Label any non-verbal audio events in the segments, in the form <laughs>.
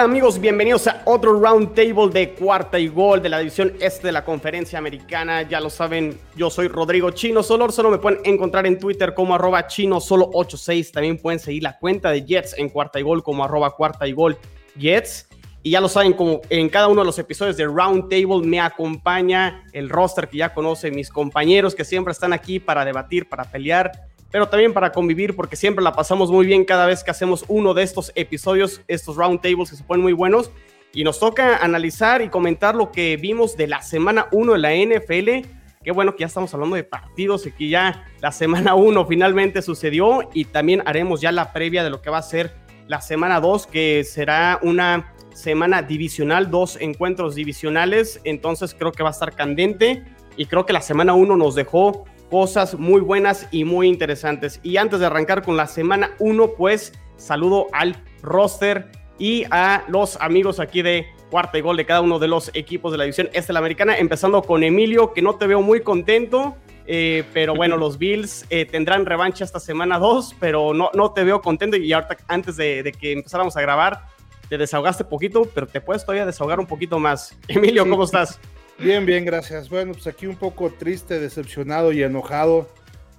¿Qué tal amigos? Bienvenidos a otro round table de cuarta y gol de la división este de la conferencia americana. Ya lo saben, yo soy Rodrigo Chino Solor, solo me pueden encontrar en Twitter como arroba chino solo 86. También pueden seguir la cuenta de Jets en cuarta y gol como arroba cuarta y gol Jets. Y ya lo saben, como en cada uno de los episodios de Round Table me acompaña el roster que ya conocen mis compañeros que siempre están aquí para debatir, para pelear pero también para convivir, porque siempre la pasamos muy bien cada vez que hacemos uno de estos episodios, estos roundtables que se ponen muy buenos. Y nos toca analizar y comentar lo que vimos de la semana 1 de la NFL. Qué bueno que ya estamos hablando de partidos y que ya la semana 1 finalmente sucedió. Y también haremos ya la previa de lo que va a ser la semana 2, que será una semana divisional, dos encuentros divisionales. Entonces creo que va a estar candente. Y creo que la semana 1 nos dejó cosas muy buenas y muy interesantes. Y antes de arrancar con la semana 1, pues saludo al roster y a los amigos aquí de cuarta y gol de cada uno de los equipos de la división este de la americana, empezando con Emilio, que no te veo muy contento. Eh, pero bueno, los Bills eh, tendrán revancha esta semana 2, pero no, no te veo contento. Y ahorita, antes de, de, que empezáramos a grabar, te desahogaste poquito, pero te puedes todavía desahogar un poquito más. Emilio, ¿cómo estás? Bien, bien, gracias. Bueno, pues aquí un poco triste, decepcionado y enojado.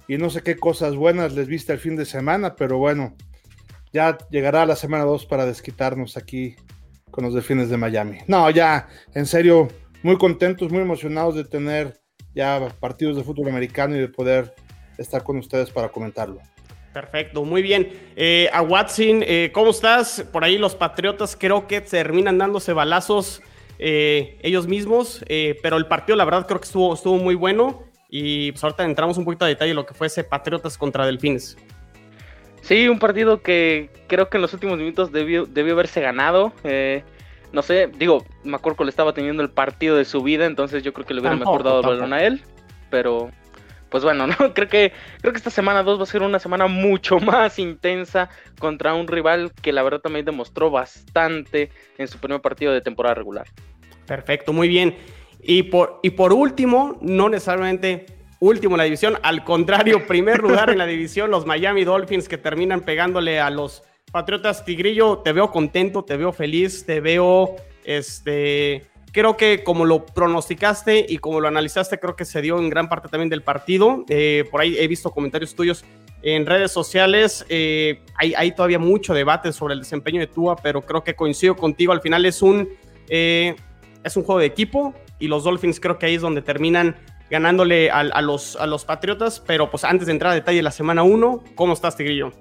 Y no sé qué cosas buenas les viste el fin de semana, pero bueno, ya llegará la semana 2 para desquitarnos aquí con los delfines de Miami. No, ya, en serio, muy contentos, muy emocionados de tener ya partidos de fútbol americano y de poder estar con ustedes para comentarlo. Perfecto, muy bien. Eh, a Watson, eh, ¿cómo estás? Por ahí los Patriotas creo que terminan dándose balazos eh, ellos mismos, eh, pero el partido la verdad creo que estuvo, estuvo muy bueno y pues ahorita entramos un poquito a detalle lo que fue ese Patriotas contra Delfines. Sí, un partido que creo que en los últimos minutos debió, debió haberse ganado. Eh, no sé, digo, McCorkle estaba teniendo el partido de su vida, entonces yo creo que le hubiera mejor dado el balón a él, pero pues bueno, <laughs> ¿no? Creo que, creo que esta semana 2 va a ser una semana mucho <laughs> más intensa contra un rival que la verdad también demostró bastante en su primer partido de temporada regular. Perfecto, muy bien. Y por, y por último, no necesariamente último en la división, al contrario, <laughs> primer lugar en la división, los Miami Dolphins que terminan pegándole a los Patriotas Tigrillo. Te veo contento, te veo feliz, te veo, este, creo que como lo pronosticaste y como lo analizaste, creo que se dio en gran parte también del partido. Eh, por ahí he visto comentarios tuyos en redes sociales. Eh, hay, hay, todavía mucho debate sobre el desempeño de Tua, pero creo que coincido contigo. Al final es un... Eh, es un juego de equipo y los Dolphins creo que ahí es donde terminan ganándole a, a los, a los Patriotas. Pero pues antes de entrar a detalle la semana 1, ¿cómo estás, Tigrillo?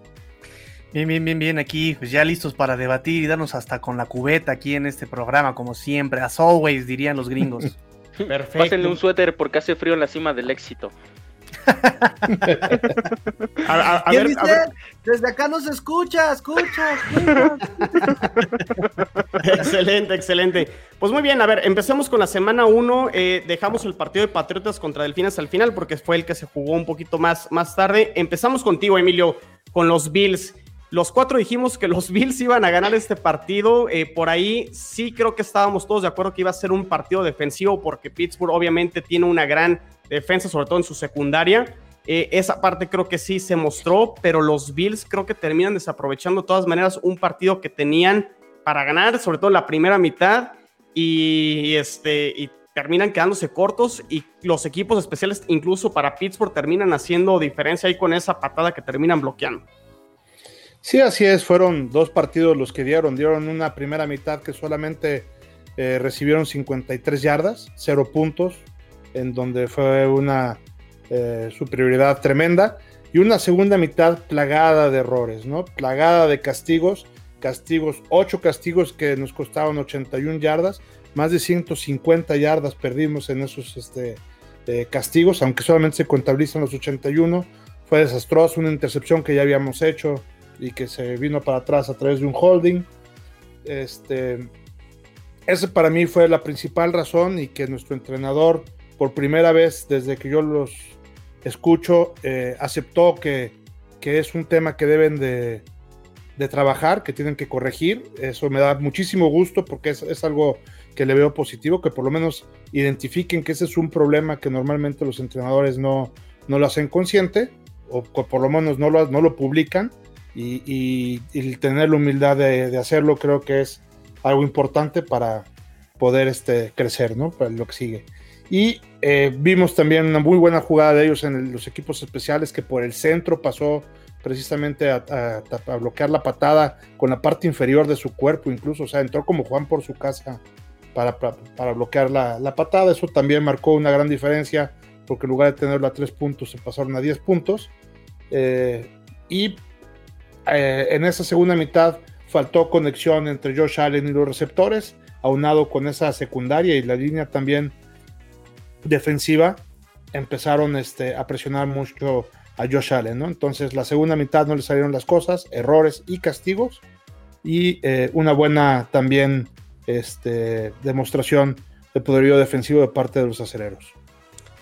Bien, bien, bien, bien, aquí pues ya listos para debatir y darnos hasta con la cubeta aquí en este programa, como siempre, as always, dirían los gringos. <laughs> Perfecto. Pásenle un suéter porque hace frío en la cima del éxito. A, a, a, ver, dice? ver, Desde acá nos escucha, escucha, <laughs> escucha. excelente, excelente. Pues muy bien, a ver, empecemos con la semana 1. Eh, dejamos el partido de Patriotas contra Delfines al final porque fue el que se jugó un poquito más, más tarde. Empezamos contigo, Emilio, con los Bills. Los cuatro dijimos que los <laughs> Bills iban a ganar este partido. Eh, por ahí sí creo que estábamos todos de acuerdo que iba a ser un partido defensivo porque Pittsburgh obviamente tiene una gran defensa, sobre todo en su secundaria. Eh, esa parte creo que sí se mostró, pero los Bills creo que terminan desaprovechando de todas maneras un partido que tenían para ganar, sobre todo la primera mitad, y, este, y terminan quedándose cortos y los equipos especiales, incluso para Pittsburgh, terminan haciendo diferencia ahí con esa patada que terminan bloqueando. Sí, así es, fueron dos partidos los que dieron, dieron una primera mitad que solamente eh, recibieron 53 yardas, cero puntos, en donde fue una eh, superioridad tremenda, y una segunda mitad plagada de errores, ¿no? Plagada de castigos, castigos, ocho castigos que nos costaron 81 yardas, más de 150 yardas perdimos en esos este, eh, castigos, aunque solamente se contabilizan los 81, fue desastroso, una intercepción que ya habíamos hecho, y que se vino para atrás a través de un holding. Este, ese para mí fue la principal razón y que nuestro entrenador, por primera vez desde que yo los escucho, eh, aceptó que, que, es un tema que deben de, de, trabajar, que tienen que corregir. Eso me da muchísimo gusto porque es, es, algo que le veo positivo, que por lo menos identifiquen que ese es un problema que normalmente los entrenadores no, no lo hacen consciente o por lo menos no lo, no lo publican y, y, tener la humildad de, de, hacerlo creo que es algo importante para poder este, crecer, ¿no? Para lo que sigue. Y eh, vimos también una muy buena jugada de ellos en los equipos especiales que por el centro pasó precisamente a, bloquear la patada con la parte inferior de su cuerpo, incluso, o sea, entró como Juan por su casa para, para, bloquear la, la, patada. Eso también marcó una gran diferencia, porque en lugar de tenerlo a tres puntos, se pasaron a 10 puntos. Eh, y eh, en esa segunda mitad faltó conexión entre Josh Allen y los receptores, aunado con esa secundaria y la línea también defensiva, empezaron este, a presionar mucho a Josh Allen, ¿no? Entonces la segunda mitad no le salieron las cosas, errores y castigos, y eh, una buena también este, demostración de poderío defensivo de parte de los aceleros.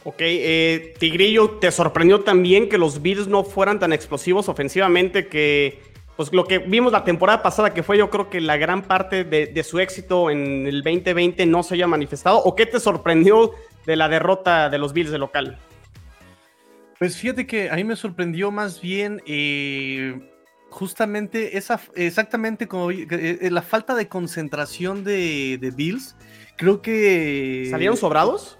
Ok, eh, Tigrillo, ¿te sorprendió también que los Bills no fueran tan explosivos ofensivamente que pues lo que vimos la temporada pasada, que fue yo creo que la gran parte de, de, su éxito en el 2020 no se haya manifestado? ¿O qué te sorprendió de la derrota de los Bills de local? Pues fíjate que a mí me sorprendió más bien eh, justamente esa, exactamente como eh, eh, la falta de concentración de, Bills. Creo que... ¿Salieron sobrados?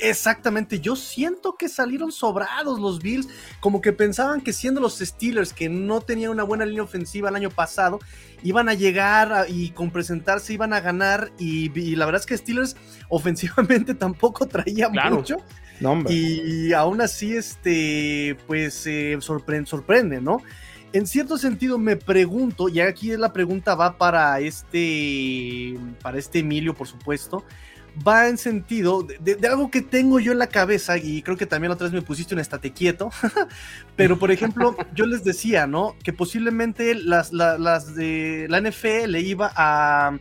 Exactamente, yo siento que salieron sobrados los Bills, como que pensaban que siendo los Steelers, que no tenían una buena línea ofensiva el año pasado, iban a llegar y con presentarse iban a ganar, y, la verdad es que Steelers <laughs> ofensivamente tampoco traía mucho. y aún así, este, pues eh, sorprende, sorprende, ¿no? En cierto sentido me pregunto, y aquí la pregunta va para este, para este Emilio, por supuesto, va en sentido de, algo que tengo yo en la cabeza, y creo que también otra vez me pusiste un estate quieto, <laughs> pero por ejemplo, <laughs> yo les decía, ¿no? Que posiblemente las, las de la NFL iba a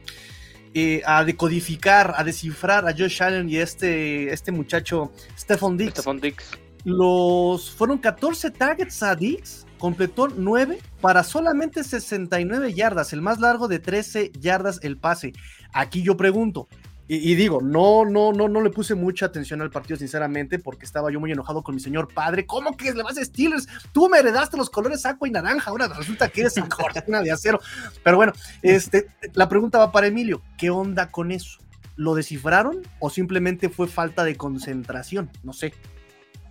eh, a decodificar, a descifrar a Josh Allen y este, este muchacho Stephon Dix. Stephon Dix. Los, fueron 14 targets a Dix, completó 9 para solamente 69 yardas, el más largo de 13 yardas el pase. Aquí yo pregunto, y, digo, no, no, no, no le puse mucha atención al partido, sinceramente, porque estaba yo muy enojado con mi señor padre. ¿Cómo que le vas a Steelers? Tú me heredaste los colores aqua y naranja, ahora resulta que eres <laughs> cortina de acero. Pero bueno, este, la pregunta va para Emilio: ¿qué onda con eso? ¿Lo descifraron o simplemente fue falta de concentración? No sé.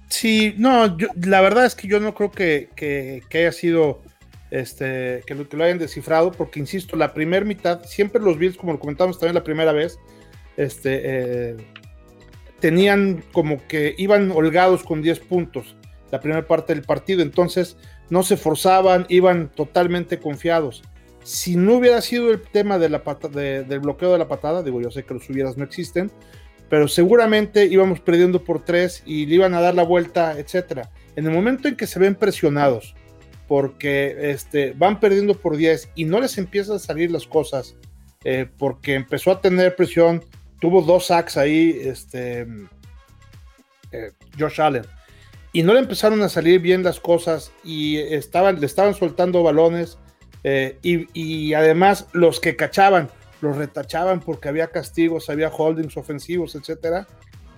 Sí, no, la verdad es que yo no creo que, que, haya sido este, que lo, que lo hayan descifrado, porque insisto, la primera mitad, siempre los Bills, como lo comentamos también la primera vez, este, eh, tenían como que iban holgados con 10 puntos la primera parte del partido, entonces no se forzaban, iban totalmente confiados. Si no hubiera sido el tema de la del bloqueo de la patada, digo, yo sé que los hubieras no existen, pero seguramente íbamos perdiendo por 3 y le iban a dar la vuelta, etcétera. En el momento en que se ven presionados, porque este, van perdiendo por 10 y no les empiezan a salir las cosas, eh, porque empezó a tener presión tuvo dos sacks ahí, este, eh, Josh Allen. Y no le empezaron a salir bien las cosas y estaban, le estaban soltando balones eh, y, además los que cachaban los retachaban porque había castigos, había holdings ofensivos, etcétera.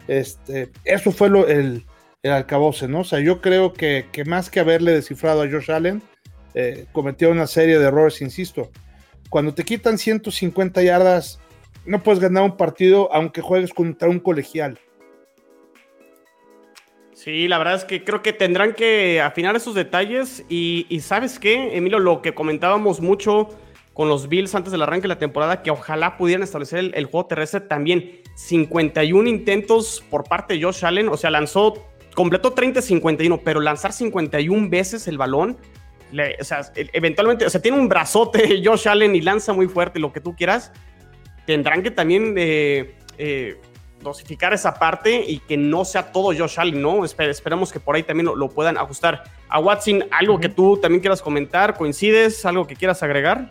Este, eso fue lo, el, el alcaboce, ¿no? O sea, yo creo que, que más que haberle descifrado a Josh Allen, eh, cometió una serie de errores, insisto. Cuando te quitan 150 yardas no puedes ganar un partido aunque juegues contra un colegial. Sí, la verdad es que creo que tendrán que afinar esos detalles y, sabes qué, Emilio, lo que comentábamos mucho con los Bills antes del arranque de la temporada, que ojalá pudieran establecer el, juego terrestre también. 51 intentos por parte de Josh Allen, o sea, lanzó, completó 30-51, pero lanzar 51 veces el balón, o sea, eventualmente, o sea, tiene un brazote <laughs> Josh Allen y lanza muy fuerte, lo que tú quieras, tendrán que también eh, eh, dosificar esa parte y que no sea todo Josh Allen, ¿no? esperemos que por ahí también lo, puedan ajustar. A Watson, algo que tú también quieras comentar, ¿coincides? ¿Algo que quieras agregar?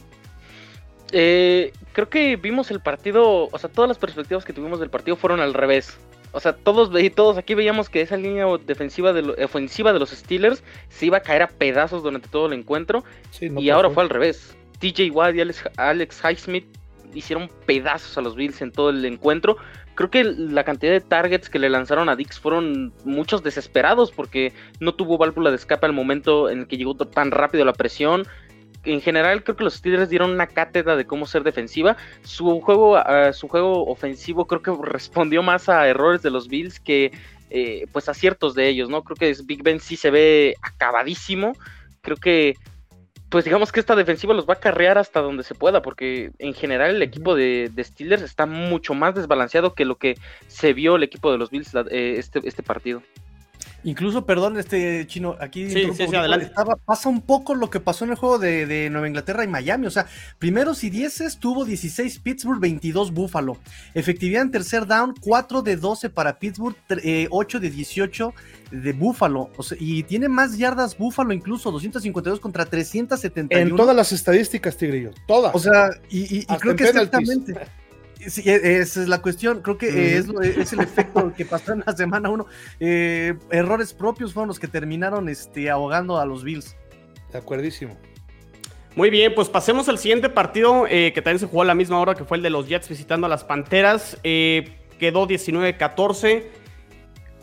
Eh, creo que vimos el partido, o sea, todas las perspectivas que tuvimos del partido fueron al revés. O sea, todos, todos aquí veíamos que esa línea defensiva de ofensiva de los Steelers se iba a caer a pedazos durante todo el encuentro. y ahora fue al revés. TJ Watt y Alex, Alex Highsmith hicieron pedazos a los Bills en todo el encuentro. Creo que la cantidad de targets que le lanzaron a Dix fueron muchos desesperados porque no tuvo válvula de escape al momento en el que llegó tan rápido la presión. en general creo que los Steelers dieron una cátedra de cómo ser defensiva. Su juego, ah, su juego ofensivo creo que <laughs> respondió más a errores de los Bills que eh, pues aciertos de ellos, ¿no? Creo que Big Ben sí se ve acabadísimo. Creo que pues digamos que esta defensiva los va a carrear hasta donde se pueda, porque en general el equipo de, Steelers está mucho más desbalanceado que lo que se vio el equipo de los Bills eh, este, este partido. Incluso, perdón, este chino, aquí sí, pasa un poco lo que pasó en el juego de, Nueva Inglaterra y Miami. O sea, primeros y dieces tuvo 16 Pittsburgh, 22 Buffalo. Efectividad en tercer down, 4 de 12 para Pittsburgh, 8 eh, de 18 de Buffalo. O sea, y tiene más yardas Buffalo, incluso 252 contra 371. En todas las estadísticas, Tigrillo, todas. O sea, y, creo que exactamente. <laughs> Sí, e, esa es la cuestión. Creo que es, es, el efecto <laughs> que pasó en la semana uno. Eh, errores propios fueron los que terminaron este, ahogando a los Bills. De acuerdísimo. Muy bien, pues pasemos al siguiente partido eh, que también se jugó a la misma hora que fue el de los Jets visitando a las Panteras. Eh, quedó 19-14.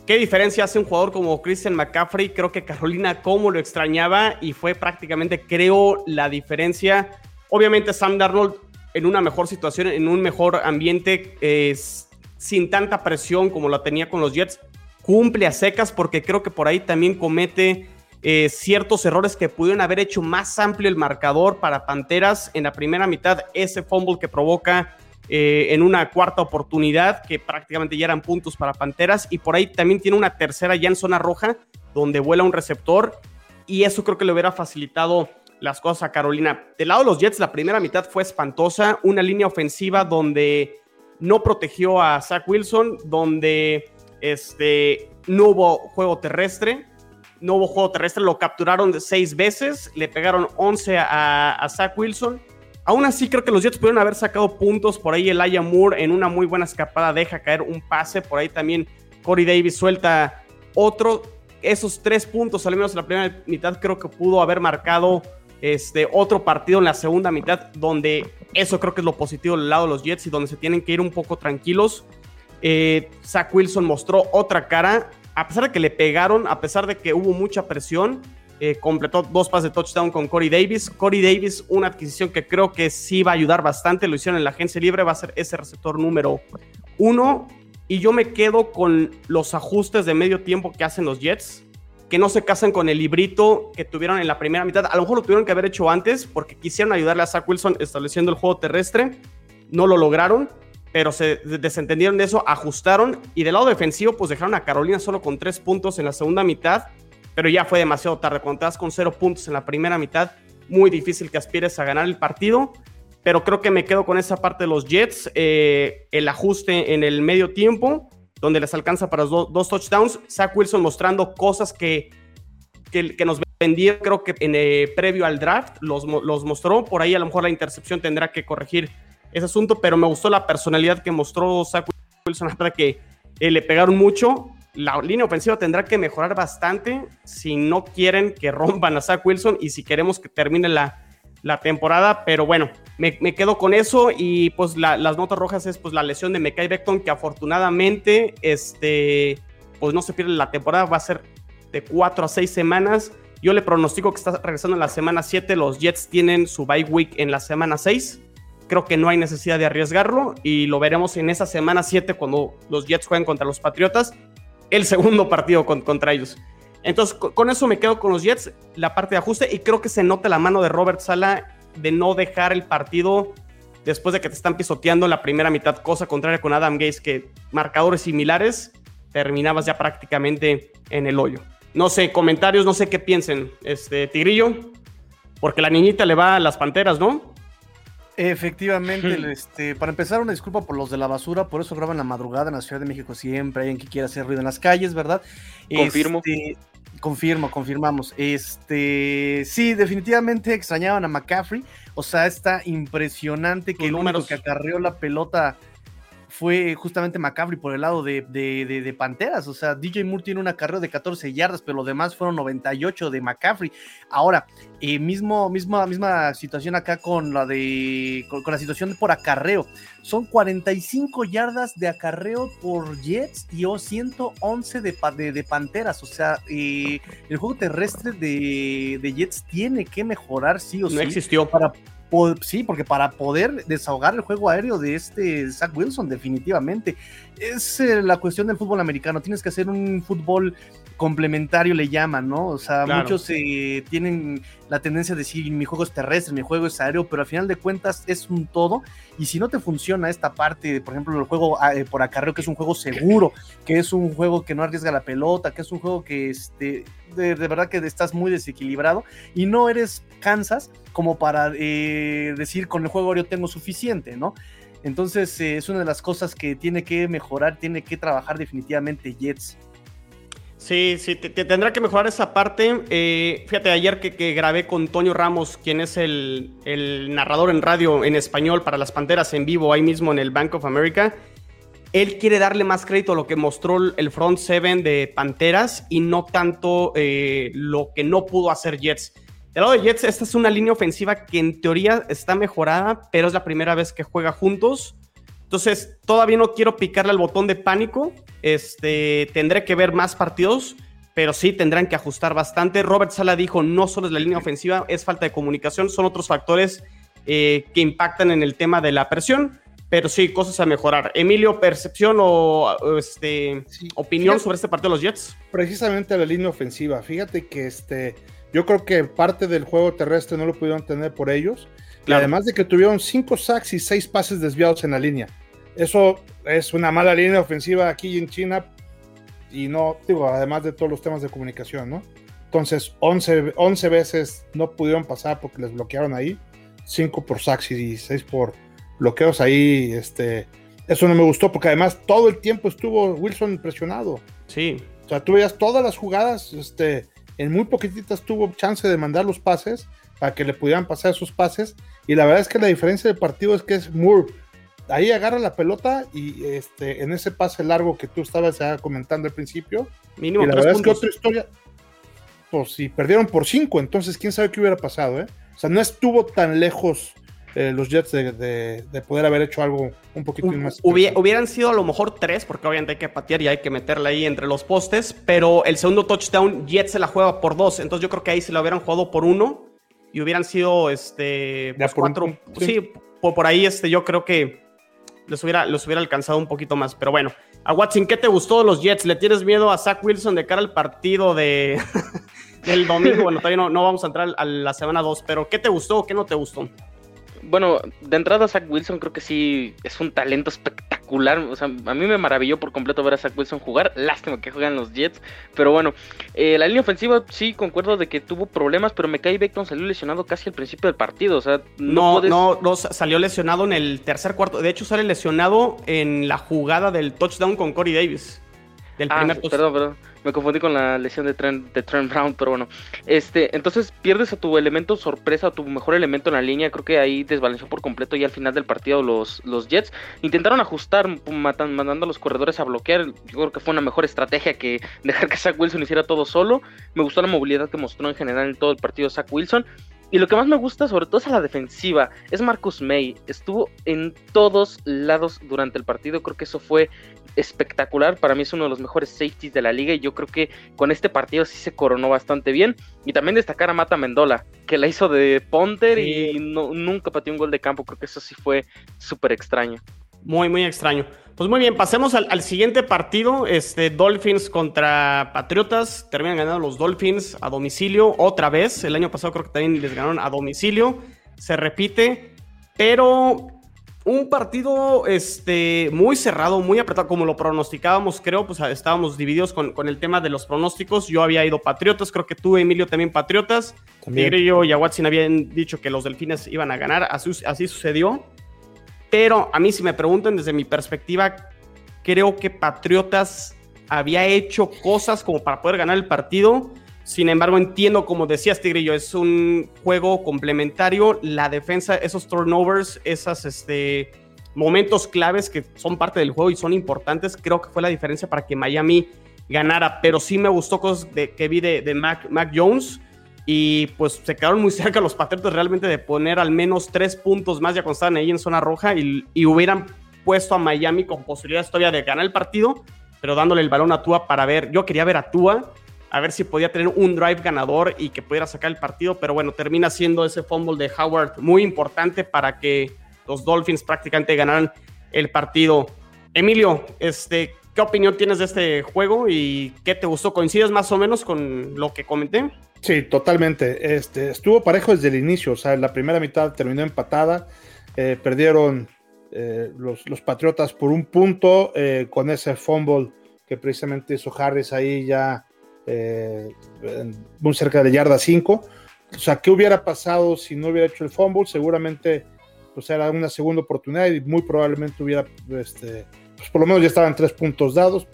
¿Qué diferencia hace un jugador como Christian McCaffrey? Creo que Carolina como lo extrañaba y fue prácticamente, creo, la diferencia. Obviamente Sam Darnold en una mejor situación, en un mejor ambiente, sin tanta presión como la tenía con los Jets. Cumple a secas porque creo que por ahí también comete eh, ciertos errores que pudieron haber hecho más amplio el marcador para Panteras en la primera mitad. Ese fumble que provoca eh, en una cuarta oportunidad, que prácticamente ya eran puntos para Panteras. Y por ahí también tiene una tercera ya en zona roja, donde vuela un receptor. Y eso creo que le hubiera facilitado las cosas a Carolina. Del lado de los Jets, la primera mitad fue espantosa, una línea ofensiva donde no protegió a Zach Wilson, donde este, no hubo juego terrestre, no hubo juego terrestre, lo capturaron seis veces, le pegaron 11 a, a Zach Wilson. Aún así, creo que los Jets pudieron haber sacado puntos. Por ahí Elijah Moore en una muy buena escapada deja caer un pase. Por ahí también Corey Davis suelta otro. Esos tres puntos, al menos en la primera mitad, creo que pudo haber marcado este, otro partido en la segunda mitad donde eso creo que es lo positivo del lado de los Jets y donde se tienen que ir un poco tranquilos. Eh, Zach Wilson mostró otra cara, a pesar de que le pegaron, a pesar de que hubo mucha presión, eh, completó dos pases de touchdown con Corey Davis. Corey Davis, una adquisición que creo que sí va a ayudar bastante, lo hicieron en la agencia libre, va a ser ese receptor número uno. Y yo me quedo con los ajustes de medio tiempo que hacen los Jets que no se casan con el librito que tuvieron en la primera mitad. A lo mejor lo tuvieron que haber hecho antes porque quisieron ayudarle a Zach Wilson estableciendo el juego terrestre. No lo lograron, pero se desentendieron de eso, ajustaron y del lado defensivo pues dejaron a Carolina solo con tres puntos en la segunda mitad, pero ya fue demasiado tarde. Cuando estás con cero puntos en la primera mitad, muy difícil que aspires a ganar el partido. Pero creo que me quedo con esa parte de los Jets, eh, el ajuste en el medio tiempo donde les alcanza para dos touchdowns. Zach Wilson mostrando cosas que, que, nos vendieron, creo que en eh, previo al draft, los, los mostró. Por ahí a lo mejor la intercepción tendrá que corregir ese asunto, pero me gustó la personalidad que mostró Zach Wilson <laughs> hasta que eh, le pegaron mucho. La línea ofensiva tendrá que mejorar bastante si no quieren que rompan a Zach Wilson y si queremos que termine la, la temporada, pero bueno, me, quedo con eso y pues las notas rojas es pues la lesión de Mekai Beckton que afortunadamente este pues no se pierde la temporada, va a ser de cuatro a seis semanas. Yo le pronostico que está regresando en la semana 7, los Jets tienen su bye week en la semana 6. Creo que no hay necesidad de arriesgarlo y lo veremos en esa semana 7 cuando los Jets jueguen contra los Patriotas, el segundo partido contra ellos. Entonces, con eso me quedo con los Jets, la parte de ajuste, y creo que se nota la mano de Robert Sala de no dejar el partido después de que te están pisoteando en la primera mitad, cosa contraria con Adam Gates, que marcadores similares, terminabas ya prácticamente en el hoyo. No sé, comentarios, no sé qué piensen, este Tigrillo, porque la niñita le va a las panteras, ¿no? Efectivamente, este, para empezar, una disculpa por los de la basura, por eso graban la madrugada en la Ciudad de México siempre, hay alguien que quiera hacer ruido en las calles, ¿verdad? Confirmo. Este, Confirmo, confirmamos. Este, sí, definitivamente extrañaban a McCaffrey. O sea, está impresionante que el número que acarreó la pelota fue justamente McCaffrey por el lado de, de, Panteras. O sea, DJ Moore tiene una carrera de 14 yardas, pero lo demás fueron 98 de McCaffrey. Ahora, eh, mismo, misma, misma situación acá con la de con, la situación por acarreo. Son 45 yardas de acarreo por Jets y 111 de, de, Panteras. O sea, eh, el juego terrestre de, de, Jets tiene que mejorar sí o sí. No existió. Para, sí, porque para poder desahogar el juego aéreo de este Zach Wilson, definitivamente, es eh, la cuestión del fútbol americano. Tienes que hacer un fútbol complementario, le llaman, ¿no? O sea, muchos eh, tienen la tendencia de decir, mi juego es terrestre, mi juego es aéreo, pero al final de cuentas es un todo. Y si no te funciona esta parte, por ejemplo, el juego ah, eh, por acarreo, que es un juego seguro, que es un juego que no arriesga la pelota, que es un juego que este, de, verdad que estás muy desequilibrado y no eres Kansas como para eh, decir con el juego aéreo tengo suficiente, ¿no? Entonces es una de las cosas que tiene que mejorar, tiene que trabajar definitivamente Jets. Sí, sí, te, tendrá que mejorar esa parte. Eh, fíjate, ayer que, grabé con Toño Ramos, quien es el, narrador en radio en español para las Panteras en vivo, ahí mismo en el Bank of America, él quiere darle más crédito a lo que mostró el front seven de Panteras y no tanto eh, lo que no pudo hacer Jets. Del lado de Jets, esta es una línea ofensiva que en teoría está mejorada, pero es la primera vez que juega juntos. Entonces, todavía no quiero picarle al botón de pánico. Este, tendré que ver más partidos, pero sí tendrán que ajustar bastante. Robert Sala dijo, no solo es la línea ofensiva, es falta de comunicación, son otros factores eh, que impactan en el tema de la presión, pero sí, cosas a mejorar. Emilio, percepción o, este, opinión sobre este partido de los Jets. Precisamente la línea ofensiva. Fíjate que este, yo creo que parte del juego terrestre no lo pudieron tener por ellos. Además de que tuvieron cinco sacks y seis pases desviados en la línea. Eso es una mala línea ofensiva aquí en China y no, digo, además de todos los temas de comunicación, ¿no? Entonces, 11, 11 veces no pudieron pasar porque les bloquearon ahí, 5 por sacks y 6 por bloqueos ahí, este, eso no me gustó porque además todo el tiempo estuvo Wilson presionado. Sí. O sea, tú veías todas las jugadas, este, en muy poquititas tuvo chance de mandar los pases para que le pudieran pasar esos pases y la verdad es que la diferencia del partido es que es Moore ahí agarra la pelota y este, en ese pase largo que tú estabas comentando al principio. Mínimo y la verdad es que otra historia, pues si perdieron por cinco, entonces quién sabe qué hubiera pasado, ¿eh? O sea, no estuvo tan lejos eh, los Jets de, poder haber hecho algo un poquito más. hubieran sido a lo mejor tres, porque obviamente hay que patear y hay que meterla ahí entre los postes, pero el segundo touchdown, Jets se la juega por dos, entonces yo creo que ahí se lo hubieran jugado por uno y hubieran sido este pues, cuatro. sí, por, ahí este, yo creo que los hubiera, los hubiera alcanzado un poquito más. Pero bueno, a Watson, ¿qué te gustó de los Jets? ¿Le tienes miedo a Zach Wilson de cara al partido de, <laughs> del domingo? Bueno, todavía no, no vamos a entrar a la semana 2, pero ¿qué te gustó o qué no te gustó? bueno, de entrada Zach Wilson creo que sí es un talento espectacular. O sea, a mí me maravilló por completo ver a Zach Wilson jugar. Lástima que juegan los Jets. Pero bueno, eh, la línea ofensiva sí concuerdo de que tuvo problemas, pero me cae Beckton salió lesionado casi al principio del partido. O sea, no, no, no, salió lesionado en el tercer cuarto. De hecho, sale lesionado en la jugada del touchdown con Corey Davis. Del ah, primer perdón, perdón me confundí con la lesión de Trent, de Trent Brown, pero bueno. Este, entonces pierdes a tu elemento sorpresa, a tu mejor elemento en la línea. Creo que ahí desbalanceó por completo y al final del partido los, los Jets. Intentaron ajustar, mandando a los corredores a bloquear. Yo creo que fue una mejor estrategia que <laughs> dejar que Zach Wilson hiciera todo solo. Me gustó la movilidad que mostró en general en todo el partido Zach Wilson. Y lo que más me gusta, sobre todo, es a la defensiva. Es Marcus May. Estuvo en todos lados durante el partido. Creo que eso fue espectacular. Para mí es uno de los mejores safeties de la liga. Y yo creo que con este partido sí se coronó bastante bien. Y también destacar a Mata Mendola, que la hizo de Ponter y nunca pateó un gol de campo. Creo que eso sí fue súper extraño. Muy, muy extraño. Pues muy bien, pasemos al, siguiente partido. Este, Dolphins contra Patriotas. Terminan ganando los Dolphins a domicilio otra vez. El año pasado creo que también les ganaron a domicilio. Se repite. Pero un partido este, muy cerrado, muy apretado, como lo pronosticábamos, creo, pues estábamos divididos con, con, el tema de los pronósticos. Yo había ido Patriotas, creo que tú, Emilio, también Patriotas. También. yo y Watson habían dicho que los Delfines iban a ganar, así, así sucedió. Pero a mí, si me preguntan desde mi perspectiva, creo que Patriotas había hecho cosas como para poder ganar el partido. Sin embargo, entiendo, como decías, Tigrillo, es un juego complementario. La defensa, esos turnovers, esas, este, momentos claves que son parte del juego y son importantes, creo que fue la diferencia para que Miami ganara. Pero sí me gustó cosas de, que vi de, Mac, Mac, Jones. Y pues se quedaron muy <laughs> cerca los Patriotas realmente de poner al menos tres puntos más ya cuando estaban ahí en zona roja y, y hubieran puesto a Miami con posibilidades todavía de ganar el partido, pero dándole el balón a Tua para ver. Yo quería ver a Tua a ver si podía tener un drive ganador y que pudiera sacar el partido, pero bueno, termina siendo ese fumble de Howard muy importante para que los Dolphins prácticamente ganaran el partido. Emilio, este, ¿qué opinión tienes de este juego y qué te gustó? ¿Coincides más o menos con lo que comenté? Sí, totalmente. Este, estuvo parejo desde el inicio, o sea, la primera mitad terminó empatada, eh, perdieron eh, los, los, Patriotas por un punto eh, con ese fumble que precisamente hizo Harris ahí ya eh, muy cerca de yarda 5. O sea, ¿qué hubiera pasado si no hubiera hecho el fumble? Seguramente pues era una segunda oportunidad y muy probablemente hubiera, este, pues por lo menos ya estaban tres puntos dados,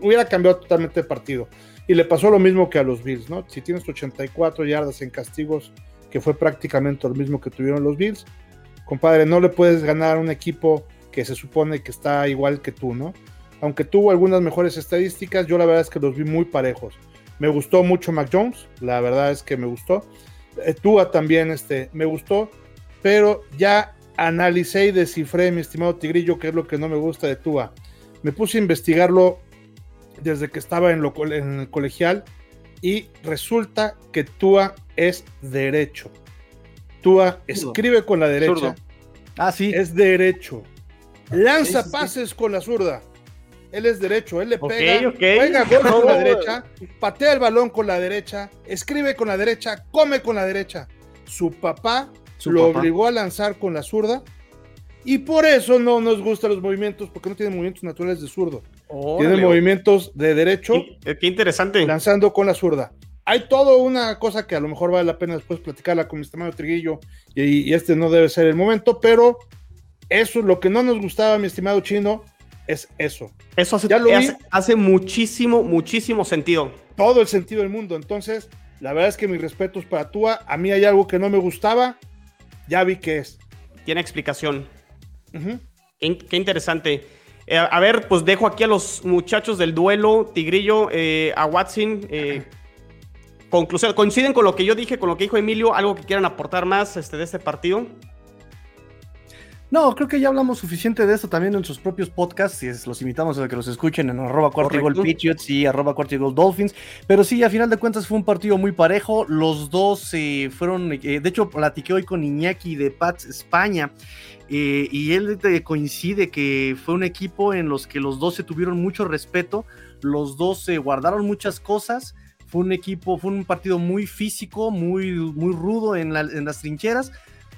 hubiera cambiado totalmente el partido. Y le pasó lo mismo que a los Bills, ¿no? Si tienes 84 yardas en castigos, que fue prácticamente lo mismo que tuvieron los Bills, compadre, no le puedes ganar a un equipo que se supone que está igual que tú, ¿no? Aunque tuvo algunas mejores estadísticas, yo la verdad es que los vi muy parejos. Me gustó mucho Mac Jones, la verdad es que me gustó. Eh, Tua también este, me gustó, pero ya analicé y descifré, mi estimado Tigrillo, qué es lo que no me gusta de Tua. Me puse a investigarlo desde que estaba en, lo, en el colegial y resulta que Tua es derecho. Tua escribe con la derecha. Ah, sí. Es derecho. Lanza pases con la zurda. Él es derecho, él le pega, pega gol con la derecha, patea el balón con la derecha, escribe con la derecha, come con la derecha. Su papá lo obligó a lanzar con la zurda y por eso no nos gustan los movimientos, porque no tiene movimientos naturales de zurdo. tiene movimientos de derecho. Qué, interesante. Lanzando con la zurda. Hay toda una cosa que a lo mejor vale la pena después platicarla con mi estimado Triguillo y, y este no debe ser el momento, pero eso es lo que no nos gustaba, mi estimado chino, es eso. Eso hace, hace, muchísimo, muchísimo sentido. Todo el sentido del mundo. Entonces, la verdad es que mis respetos para Tua. A mí hay algo que no me gustaba. Ya vi que es. Tiene explicación. qué, interesante. Eh, a ver, pues dejo aquí a los muchachos del duelo, Tigrillo, eh, a Watson. Eh, conclusión, ¿coinciden con lo que yo dije, con lo que dijo Emilio? ¿Algo que quieran aportar más este, de este partido? No, creo que ya hablamos suficiente de esto también en sus propios podcasts. Y los invitamos a que los escuchen en arroba Patriots y arroba Dolphins. Pero sí, a final de cuentas fue un partido muy parejo. Los dos eh, fueron, eh, de hecho, platiqué hoy con Iñaki de Pats España. Eh, y él coincide que fue un equipo en los que los dos se tuvieron mucho respeto. Los dos se guardaron muchas cosas. Fue un equipo, fue un partido muy físico, muy, muy rudo en, en las trincheras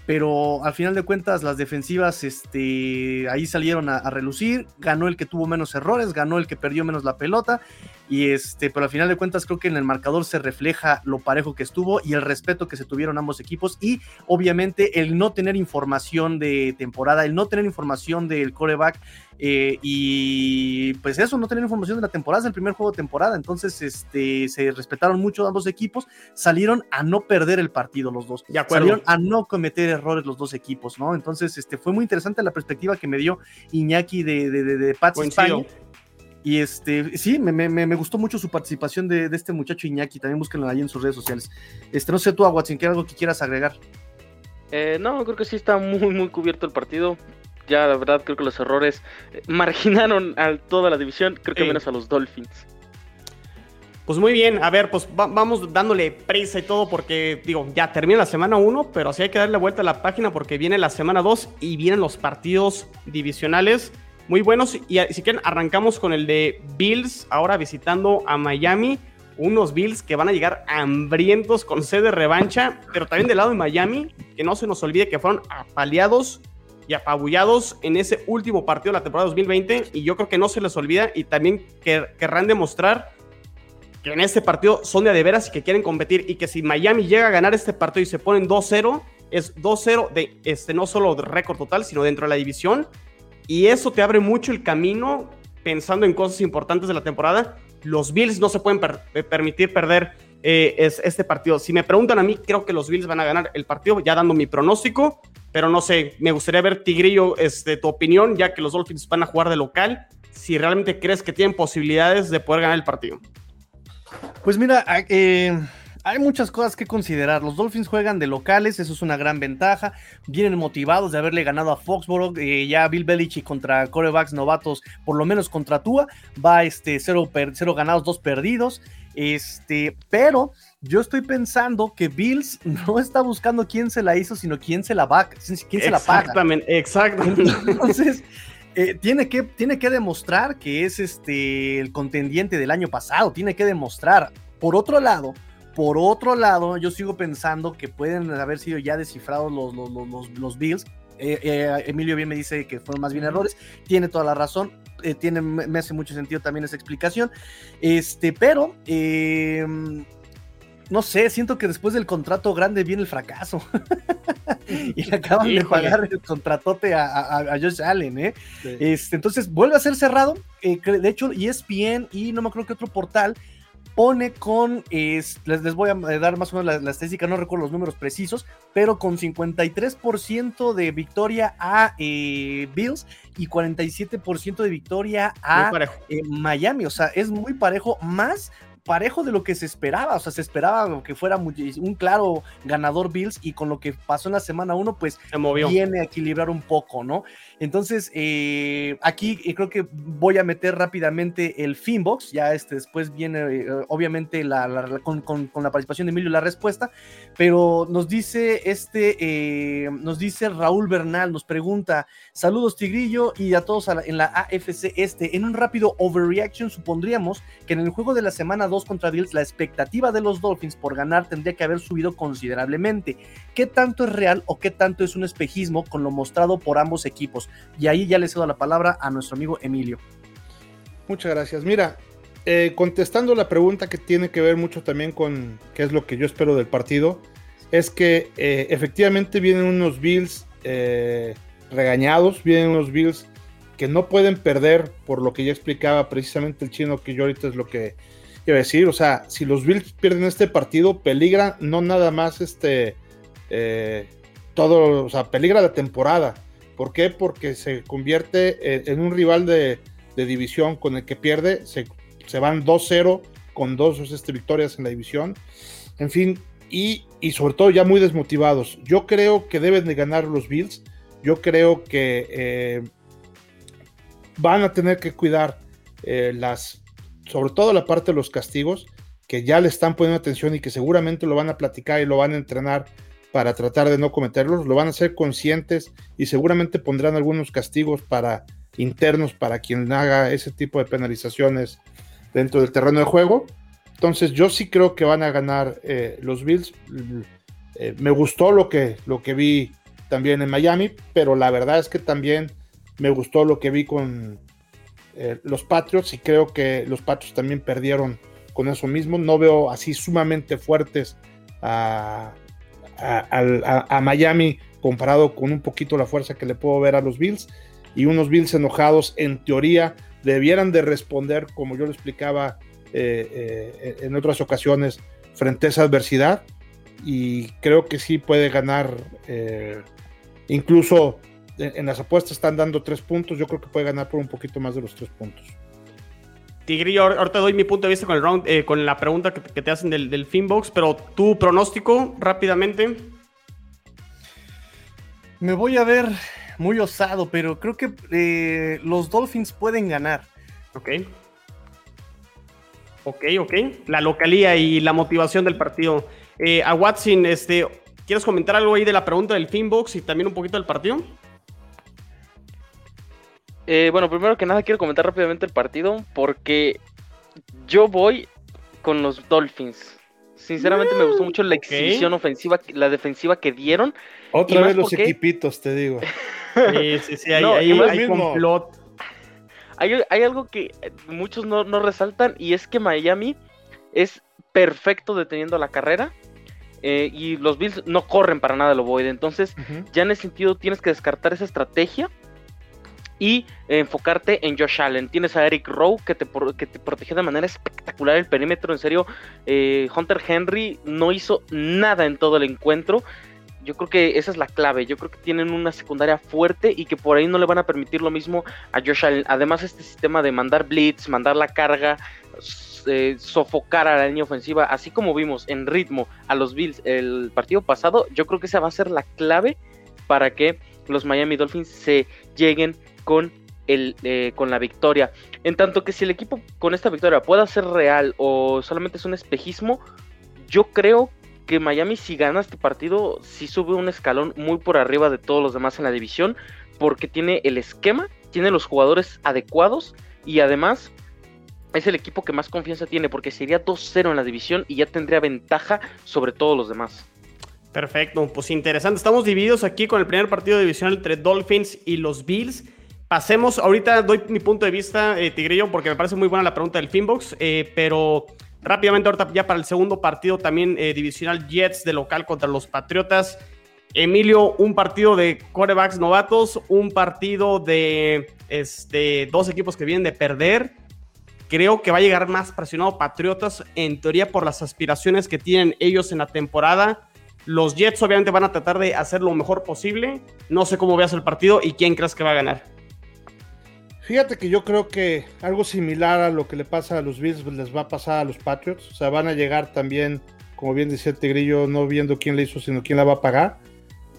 pero al final de cuentas las defensivas este, ahí salieron a, relucir, ganó el que tuvo menos errores, ganó el que perdió menos la pelota, y este, pero al final de cuentas creo que en el marcador se refleja lo parejo que estuvo y el respeto que se tuvieron ambos equipos y obviamente el no tener información de temporada, el no tener información del coreback eh, y pues eso, no tener información de la temporada, es el primer juego de temporada, entonces este, se respetaron mucho ambos equipos, salieron a no perder el partido los dos, salieron a no cometer errores los dos equipos, ¿no? Entonces este, fue muy interesante la perspectiva que me dio Iñaki de, de, de, de Pats España. Y este, sí, me, me, me, gustó mucho su participación de, de, este muchacho Iñaki. También búsquenlo ahí en sus redes sociales. Este, no sé tú, Watson, ¿qué algo que quieras agregar? Eh, no, creo que sí está muy, muy cubierto el partido ya la verdad creo que los errores eh, marginaron a toda la división, creo que menos a los Dolphins. Pues muy bien, a ver, pues vamos dándole prisa y todo porque, digo, ya termina la semana 1, pero así hay que darle vuelta a la página porque viene la semana 2 y vienen los partidos divisionales muy buenos. Y si quieren, arrancamos con el de Bills, ahora visitando a Miami. Unos Bills que van a llegar hambrientos con sede revancha, pero también del lado de Miami, que no se nos olvide que fueron apaleados y apabullados en ese último partido de la temporada 2020 y yo creo que no se les olvida y también querrán demostrar que en este partido son de, de veras y que quieren competir y que si Miami llega a ganar este partido y se ponen 2-0, es 2-0 de este no solo de récord total, sino dentro de la división y eso te abre mucho el camino pensando en cosas importantes de la temporada. Los Bills no se pueden eh, permitir perder eh, es, este partido. Si me preguntan a mí, creo que los Bills van a ganar el partido, ya dando mi pronóstico pero no sé, me gustaría ver Tigrillo, este, tu opinión, ya que los Dolphins van a jugar de local, si realmente crees que tienen posibilidades de poder ganar el partido. Pues mira, eh, hay muchas cosas que considerar. Los Dolphins juegan de locales, eso es una gran ventaja. Vienen motivados de haberle ganado a Foxborough. Eh, ya Bill Belichick contra corebacks novatos, por lo menos contra Tua, va este cero, cero ganados, dos perdidos. Este, pero yo estoy pensando que Bills <laughs> no está buscando quién se la hizo, sino quién se la va, quién se la paga. Exactamente, exactamente. <laughs> Entonces, eh, tiene, que, tiene que demostrar que es este el contendiente del año pasado, tiene que demostrar. Por otro lado, por otro lado, yo sigo pensando que pueden haber sido ya descifrados los, los, los, Bills. Eh, eh, Emilio bien me dice que fueron más bien errores. Tiene toda la razón. Eh, tiene, me hace mucho sentido también esa explicación. Este, pero no sé, siento que después del contrato grande viene el fracaso. <laughs> y acaban de pagar el contratote a, a, Josh Allen, ¿eh? Este, entonces vuelve a ser cerrado. de hecho, ESPN y no me acuerdo qué otro portal pone con, les, les, voy a dar más o menos la, estadística, no recuerdo los números precisos, pero con 53% de victoria a eh, Bills y 47% de victoria a eh, Miami. O sea, es muy parejo, más parejo de lo que se esperaba, o sea, se esperaba que fuera un claro ganador Bills y con lo que pasó en la semana 1, pues se movió. viene a equilibrar un poco, ¿no? Entonces, eh, aquí eh, creo que voy a meter rápidamente el Finbox, ya este después viene eh, obviamente la, con, la participación de Emilio la respuesta, pero nos dice este, nos dice Raúl Bernal, nos pregunta, saludos Tigrillo y a todos en la AFC este, en un rápido overreaction supondríamos que en el juego de la semana 2 contra Bills la expectativa de los Dolphins por ganar tendría que haber subido considerablemente. ¿Qué tanto es real o qué tanto es un espejismo con lo mostrado por ambos equipos? Y ahí ya le cedo la palabra a nuestro amigo Emilio. Muchas gracias. Mira, eh, contestando la pregunta que tiene que ver mucho también con qué es lo que yo espero del partido, es que eh, efectivamente vienen unos Bills eh, regañados, vienen unos Bills que no pueden perder por lo que ya explicaba precisamente el chino, que yo ahorita es lo que iba a decir. O sea, si los Bills pierden este partido, peligra no nada más este todo, o sea, peligra la temporada. ¿Por qué? Porque se convierte en un rival de, división con el que pierde, se, van 2-0 con dos este, victorias en la división. En fin, y, sobre todo ya muy desmotivados. Yo creo que deben de ganar los Bills. Yo creo que eh, van a tener que cuidar eh, las, sobre todo la parte de los castigos, que ya le están poniendo atención y que seguramente lo van a platicar y lo van a entrenar para tratar de no cometerlos, lo van a ser conscientes y seguramente pondrán algunos castigos para internos para quien haga ese tipo de penalizaciones dentro del terreno de juego. Entonces yo sí creo que van a ganar eh, los Bills. Eh, me gustó lo que, lo que vi también en Miami, pero la verdad es que también me gustó lo que vi con eh, los Patriots y creo que los Patriots también perdieron con eso mismo. No veo así sumamente fuertes a, a, Miami comparado con un poquito la fuerza que le puedo ver a los Bills y unos Bills enojados en teoría debieran de responder como yo lo explicaba eh, eh, en otras ocasiones frente a esa adversidad y creo que sí puede ganar incluso en, las apuestas están dando tres puntos yo creo que puede ganar por un poquito más de los tres puntos Tigrillo, ahorita doy mi punto de vista con, el round, eh, con la pregunta que, te hacen del, del Finbox, pero tu pronóstico rápidamente. Me voy a ver muy osado, pero creo que eh, los Dolphins pueden ganar. Ok. Ok, ok. La localía y la motivación del partido. Eh, a Watson, este, ¿quieres comentar algo ahí de la pregunta del Finbox y también un poquito del partido? Eh, bueno, primero que nada quiero comentar rápidamente el partido porque yo voy con los Dolphins. Sinceramente me gustó mucho la exhibición ofensiva, la defensiva que dieron. Otra vez los equipitos, te digo. <laughs> sí, sí, sí, hay, hay, complot. Hay, hay, algo que muchos no, resaltan y es que Miami es perfecto deteniendo la carrera. Eh, y los Bills no corren para nada el ovoide. Entonces, ya en ese sentido tienes que descartar esa estrategia y enfocarte en Josh Allen. Tienes a Eric Rowe que te, que te protege de manera espectacular el perímetro. En serio, eh, Hunter Henry no hizo nada en todo el encuentro. Yo creo que esa es la clave. Yo creo que tienen una secundaria fuerte y que por ahí no le van a permitir lo mismo a Josh Allen. Además, este sistema de mandar blitz, mandar la carga, eh, sofocar a la línea ofensiva, así como vimos en ritmo a los Bills el partido pasado, yo creo que esa va a ser la clave para que los Miami Dolphins se lleguen con el, eh, con la victoria. En tanto que si el equipo con esta victoria pueda ser real o solamente es un espejismo, yo creo que Miami si gana este partido, si sube un escalón muy por arriba de todos los demás en la división, porque tiene el esquema, tiene los jugadores adecuados y además es el equipo que más confianza tiene, porque sería 2-0 en la división y ya tendría ventaja sobre todos los demás. Perfecto, pues interesante. Estamos divididos aquí con el primer partido divisional entre Dolphins y los Bills. Pasemos, ahorita doy mi punto de vista, eh, Tigrillo, porque me parece muy buena la pregunta del Finbox, eh, pero rápidamente ahorita ya para el segundo partido también eh, divisional Jets de local contra los Patriotas. Emilio, un partido de corebacks novatos, un partido de este, dos equipos que vienen de perder. Creo que va a llegar más presionado Patriotas, en teoría por las aspiraciones que tienen ellos en la temporada. Los Jets obviamente van a tratar de hacer lo mejor posible. No sé cómo veas el partido y quién crees que va a ganar. Fíjate que yo creo que algo similar a lo que le pasa a los Bills pues, les va a pasar a los Patriots. O sea, van a llegar también, como bien decía Tigrillo, no viendo quién le hizo, sino quién la va a pagar.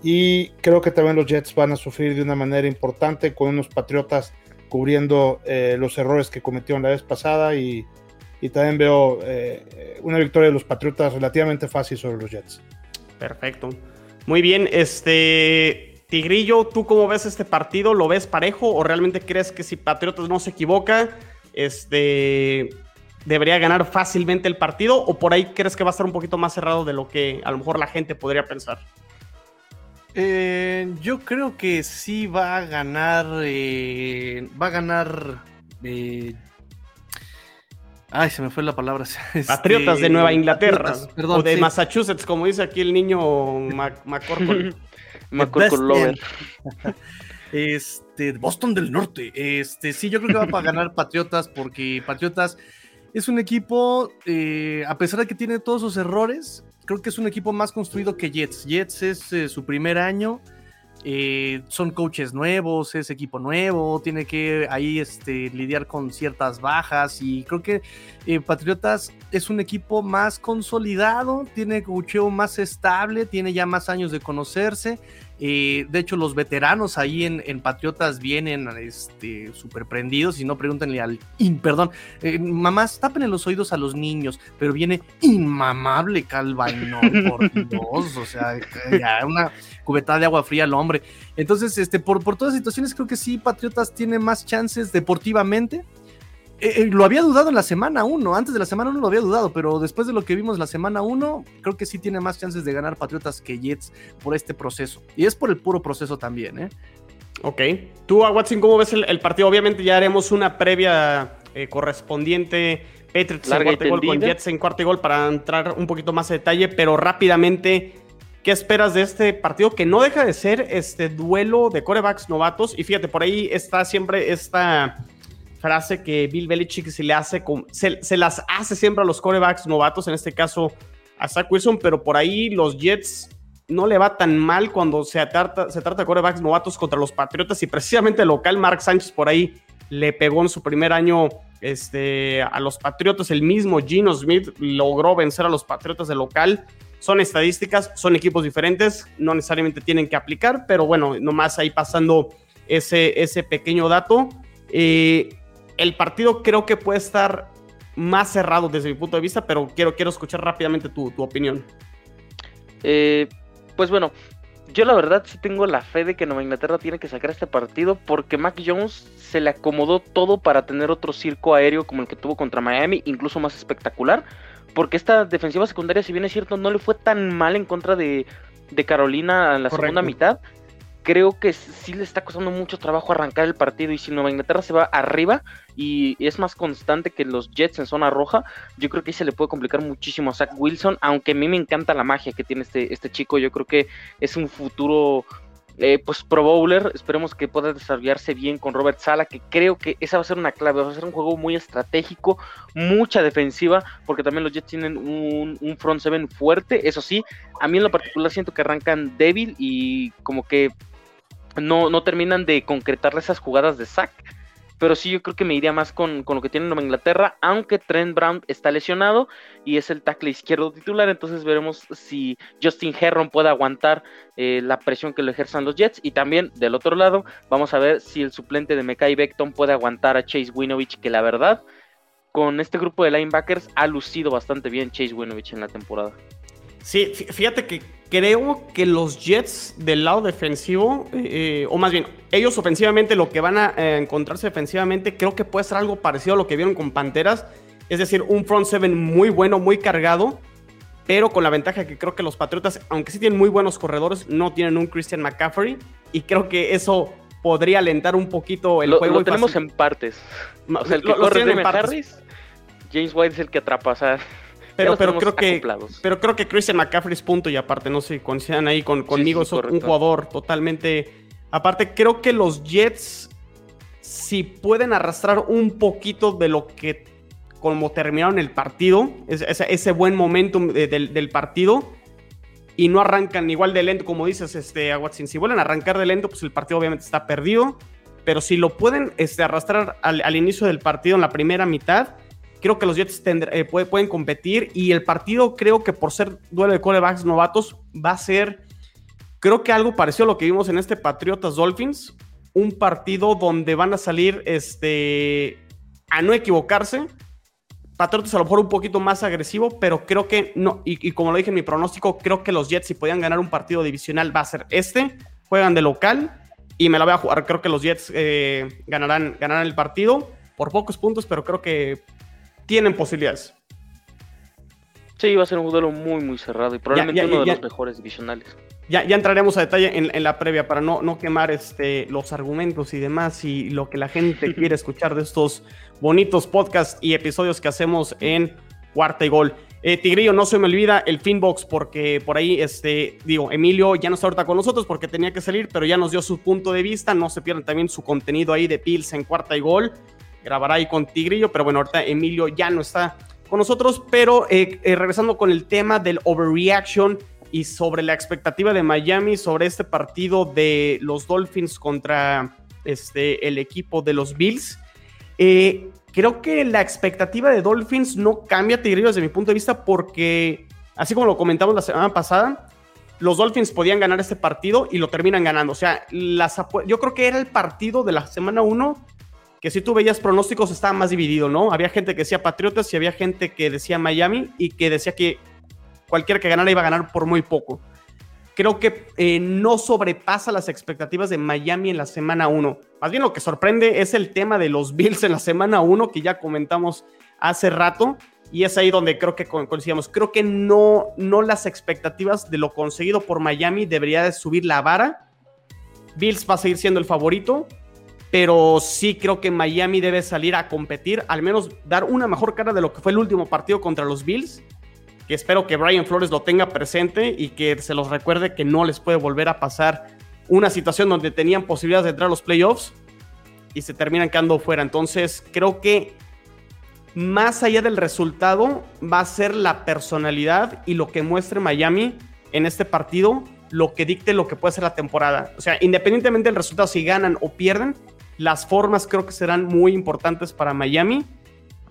Y creo que también los Jets van a sufrir de una manera importante con unos Patriotas cubriendo eh, los errores que cometieron la vez pasada. Y, también veo eh, una victoria de los Patriotas relativamente fácil sobre los Jets. Perfecto. Muy bien, este Tigrillo, ¿tú cómo ves este partido? ¿Lo ves parejo o realmente crees que si Patriotas no se equivoca, este, debería ganar fácilmente el partido o por ahí crees que va a estar un poquito más cerrado de lo que a lo mejor la gente podría pensar? Eh, yo creo que sí va a ganar, eh, va a ganar eh, Ay, se me fue la palabra. <laughs> Patriotas de Nueva Inglaterra. o de Massachusetts, como dice aquí el niño <laughs> McCorkle. <laughs> Lover. Este, Boston del Norte. Este, sí, yo creo que va a ganar Patriotas porque Patriotas es un equipo, eh, a pesar de que tiene todos sus errores, creo que es un equipo más construido que Jets. Jets es eh, su primer año eh, son coaches nuevos, es equipo nuevo, tiene que ahí este, lidiar con ciertas bajas y creo que eh, Patriotas es un equipo más consolidado, tiene coacheo más estable, tiene ya más años de conocerse eh, de hecho, los veteranos ahí en, Patriotas vienen este, súper prendidos y no pregúntenle al... perdón, eh, mamás, tapen los oídos a los niños, pero viene inmamable no <laughs> por Dios, o sea, ya una cubetada de agua fría al hombre. Entonces, este, por, por todas las situaciones, creo que sí, Patriotas tiene más chances deportivamente eh, eh, lo había dudado en la semana 1, antes de la semana 1 lo había dudado, pero después de lo que vimos la semana 1, creo que sí tiene más chances de ganar Patriotas que Jets por este proceso. Y es por el puro proceso también, ¿eh? Ok. Tú, a Watson, ¿cómo ves el, partido? Obviamente ya haremos una previa eh, correspondiente. Patriots en cuarto gol con Jets en cuarto gol para entrar un poquito más de detalle, pero rápidamente, ¿qué esperas de este partido? Que no deja de ser este duelo de corebacks novatos. Y fíjate, por ahí está siempre esta frase que Bill Belichick se le hace, se, las hace siempre a los corebacks novatos, en este caso a Zach Wilson, pero por ahí los Jets no le va tan mal cuando se trata, se trata de corebacks novatos contra los Patriotas y precisamente local Mark Sánchez por ahí le pegó en su primer año este, a los Patriotas, el mismo Gino Smith logró vencer a los Patriotas de local. Son estadísticas, son equipos diferentes, no necesariamente tienen que aplicar, pero bueno, nomás ahí pasando ese, ese pequeño dato. Eh, el partido creo que puede estar más cerrado desde mi punto de vista, pero quiero, quiero escuchar rápidamente tu, opinión. Eh, pues bueno, yo la verdad sí tengo la fe de que Nueva Inglaterra tiene que sacar este partido porque Mac Jones se le acomodó todo para tener otro circo aéreo como el que tuvo contra Miami, incluso más espectacular, porque esta defensiva secundaria, si bien es cierto, no le fue tan mal en contra de, Carolina en la segunda mitad, creo que sí le está costando mucho trabajo arrancar el partido y si Nueva Inglaterra se va arriba y es más constante que los Jets en zona roja, yo creo que ahí se le puede complicar muchísimo a Zach Wilson, aunque a mí me encanta la magia que tiene este, este chico, yo creo que es un futuro eh, pues Pro Bowler, esperemos que pueda desarrollarse bien con Robert Sala, que creo que esa va a ser una clave, va a ser un juego muy estratégico, mucha defensiva, porque también los Jets tienen un, un front seven fuerte, eso sí, a mí en lo particular siento que arrancan débil y como que no, no terminan de concretar esas jugadas de sack. Pero sí yo creo que me iría más con, lo que tiene Nueva Inglaterra, aunque Trent Brown está lesionado y es el tackle izquierdo titular, entonces veremos si Justin Herron puede aguantar eh, la presión que le ejerzan los Jets. Y también del otro lado vamos a ver si el suplente de Mekai Beckton puede aguantar a Chase Winovich, que la verdad con este grupo de linebackers ha lucido bastante bien Chase Winovich en la temporada. Sí, fíjate que creo que los Jets del lado defensivo, eh, o más bien, ellos ofensivamente, lo que van a eh, encontrarse defensivamente, creo que puede ser algo parecido a lo que vieron con Panteras. Es decir, un front seven muy bueno, muy cargado, pero con la ventaja que creo que los Patriotas, aunque sí tienen muy buenos corredores, no tienen un Christian McCaffrey. Y creo que eso podría alentar un poquito el juego. Lo tenemos en partes. O sea, el que corre de Harris, James White es el que atrapa. O sea, pero, pero creo que pero creo que Christian McCaffrey es punto y aparte, no sé, coincidan ahí con, conmigo, es un jugador totalmente. Aparte, creo que los Jets, si pueden arrastrar un poquito de lo que como terminaron el partido, ese, ese buen momentum del, partido, y no arrancan igual de lento, como dices, este, a Watson. Si vuelven a arrancar de lento, pues el partido obviamente está perdido. Pero si lo pueden este, arrastrar al, al inicio del partido en la primera mitad, Creo que los Jets eh, pueden competir y el partido creo que por ser duelo de corebacks novatos va a ser, creo que algo parecido a lo que vimos en este Patriotas Dolphins, un partido donde van a salir este, a no equivocarse. Patriotas a lo mejor un poquito más agresivo, pero creo que no, y, como lo dije en mi pronóstico, creo que los Jets si podían ganar un partido divisional va a ser este, juegan de local y me la voy a jugar, creo que los Jets eh, ganarán, ganarán el partido por pocos puntos, pero creo que tienen posibilidades. Sí, va a ser un duelo muy, muy cerrado y probablemente uno de los mejores divisionales. Ya, ya entraremos a detalle en, la previa para no, no quemar este, los argumentos y demás y lo que la gente <laughs> quiere escuchar de estos bonitos podcasts y episodios que hacemos en Cuarta y Gol. Eh, Tigrillo, no se me olvida el Finbox porque por ahí, este, digo, Emilio ya no está ahorita con nosotros porque tenía que salir, pero ya nos dio su punto de vista. No se pierdan también su contenido ahí de Pills en Cuarta y Gol grabará ahí con Tigrillo, pero bueno, ahorita Emilio ya no está con nosotros, pero eh, eh, regresando con el tema del overreaction y sobre la expectativa de Miami sobre este partido de los Dolphins contra este, el equipo de los Bills. Eh, creo que la expectativa de Dolphins no cambia, Tigrillo, desde mi punto de vista, porque así como lo comentamos la semana pasada, los Dolphins podían ganar este partido y lo terminan ganando. O sea, las yo creo que era el partido de la semana 1 que si tú veías pronósticos estaba más dividido, ¿no? Había gente que decía Patriotas y había gente que decía Miami y que decía que cualquiera que ganara iba a ganar por muy poco. Creo que eh, no sobrepasa las expectativas de Miami en la semana 1. Más bien lo que sorprende es el tema de los Bills en la semana 1 que ya comentamos hace rato y es ahí donde creo que coincidimos. Creo que no, no las expectativas de lo conseguido por Miami debería de subir la vara. Bills va a seguir siendo el favorito, pero sí creo que Miami debe salir a competir, al menos dar una mejor cara de lo que fue el último partido contra los Bills, que espero que Brian Flores lo tenga presente y que se los recuerde que no les puede volver a pasar una situación donde tenían posibilidades de entrar a los playoffs y se terminan quedando fuera. Entonces creo que más allá del resultado va a ser la personalidad y lo que muestre Miami en este partido lo que dicte lo que puede ser la temporada. O sea, independientemente del resultado, si ganan o pierden, las formas creo que serán muy importantes para Miami.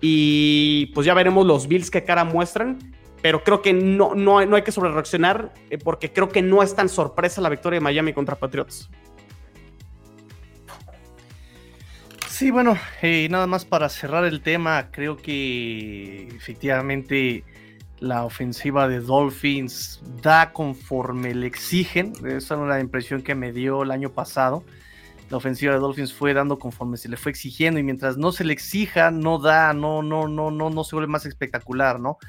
Y pues ya veremos los Bills qué cara muestran. Pero creo que no, no, no hay que sobrereaccionar eh, porque creo que no es tan sorpresa la victoria de Miami contra Patriots. Sí, bueno, eh, nada más para cerrar el tema, creo que efectivamente la ofensiva de Dolphins da conforme le exigen. Esa es una impresión que me dio el año pasado la ofensiva de Dolphins fue dando conforme se le fue exigiendo y mientras no se le exija, no da, no, no, no, no, no se vuelve más espectacular, ¿no?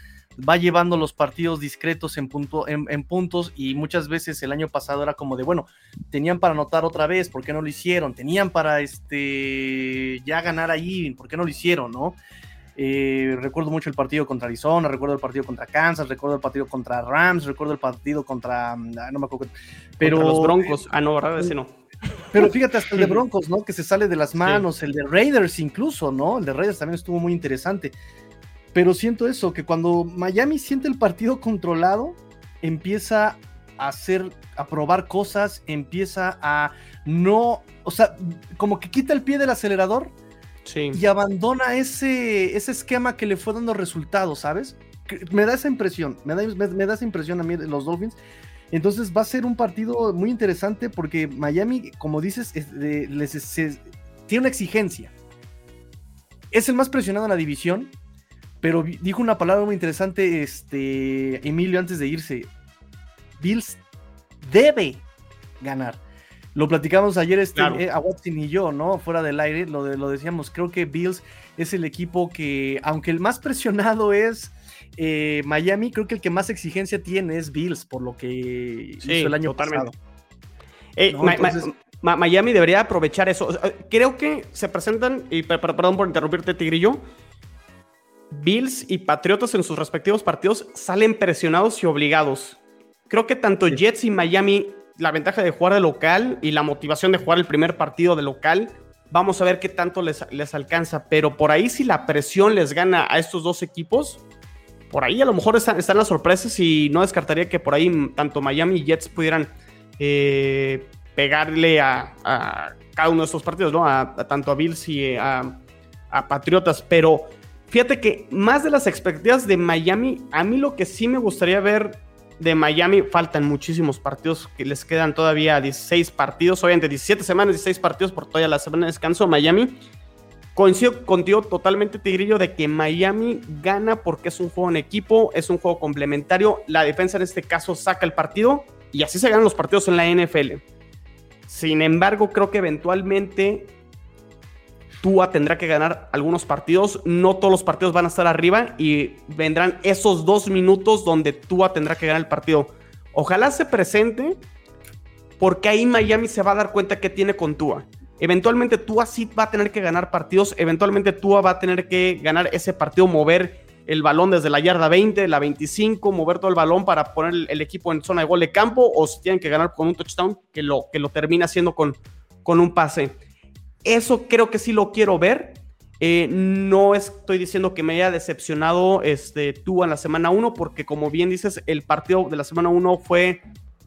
Va llevando los partidos discretos en, punto, en, puntos y muchas veces el año pasado era como de, bueno, tenían para anotar otra vez, ¿por qué no lo hicieron? Tenían para este, ya ganar ahí, ¿por qué no lo hicieron, no? Eh, recuerdo mucho el partido contra Arizona, recuerdo el partido contra Kansas, recuerdo el partido contra Rams, recuerdo el partido contra. Mm, no me acuerdo. Pero, los Broncos. Ah, no, ¿verdad? Ese no. Pero fíjate, hasta el de <laughs> Broncos, ¿no? Que se sale de las manos, el de Raiders incluso, ¿no? El de Raiders también estuvo muy interesante. Pero siento eso, que cuando Miami siente el partido controlado, empieza a hacer, a probar cosas, empieza a no, o sea, como que quita el pie del acelerador y abandona ese, ese esquema que le fue dando resultados, ¿sabes? Me da esa impresión, me da, me, da esa impresión a mí los Dolphins. Entonces va a ser un partido muy interesante porque Miami, como dices, tiene una exigencia. Es el más presionado en la división, pero dijo una palabra muy interesante este, Emilio antes de irse. Bills debe ganar. Lo platicamos ayer este, eh, a Watson y yo, ¿no? Fuera del aire, lo, de, lo decíamos, creo que Bills es el equipo que, aunque el más presionado es eh, Miami, creo que el que más exigencia tiene es Bills, por lo que hizo el año pasado. Eh, Miami debería aprovechar eso. Creo que se presentan, y perdón por interrumpirte, Tigrillo, Bills y Patriotas en sus respectivos partidos salen presionados y obligados. Creo que tanto Jets y Miami la ventaja de jugar de local y la motivación de jugar el primer partido de local. Vamos a ver qué tanto les, les alcanza, pero por ahí si la presión les gana a estos dos equipos, por ahí a lo mejor están, las sorpresas y no descartaría que por ahí tanto Miami y Jets pudieran eh, pegarle a, cada uno de estos partidos, ¿no? A, tanto a Bills y a, a Patriotas, pero fíjate que más de las expectativas de Miami, a mí lo que sí me gustaría ver de Miami faltan muchísimos partidos que les quedan todavía 16 partidos, obviamente 17 semanas, 16 partidos por toda la semana de descanso. Miami, coincido contigo totalmente, Tigrillo, de que Miami gana porque es un juego en equipo, es un juego complementario. La defensa en este caso saca el partido y así se ganan los partidos en la NFL. Sin embargo, creo que eventualmente Tua tendrá que ganar algunos partidos. No todos los partidos van a estar arriba y vendrán esos dos minutos donde Tua tendrá que ganar el partido. Ojalá se presente porque ahí Miami se va a dar cuenta que tiene con Tua. Eventualmente Tua sí va a tener que ganar partidos. Eventualmente Tua va a tener que ganar ese partido, mover el balón desde la yarda 20, la 25, mover todo el balón para poner el equipo en zona de gol de campo o si tienen que ganar con un touchdown que lo, que lo termina haciendo con, con un pase. Eso creo que sí lo quiero ver. Eh, no estoy diciendo que me haya decepcionado este, en la semana 1, porque como bien dices, el partido de la semana 1 fue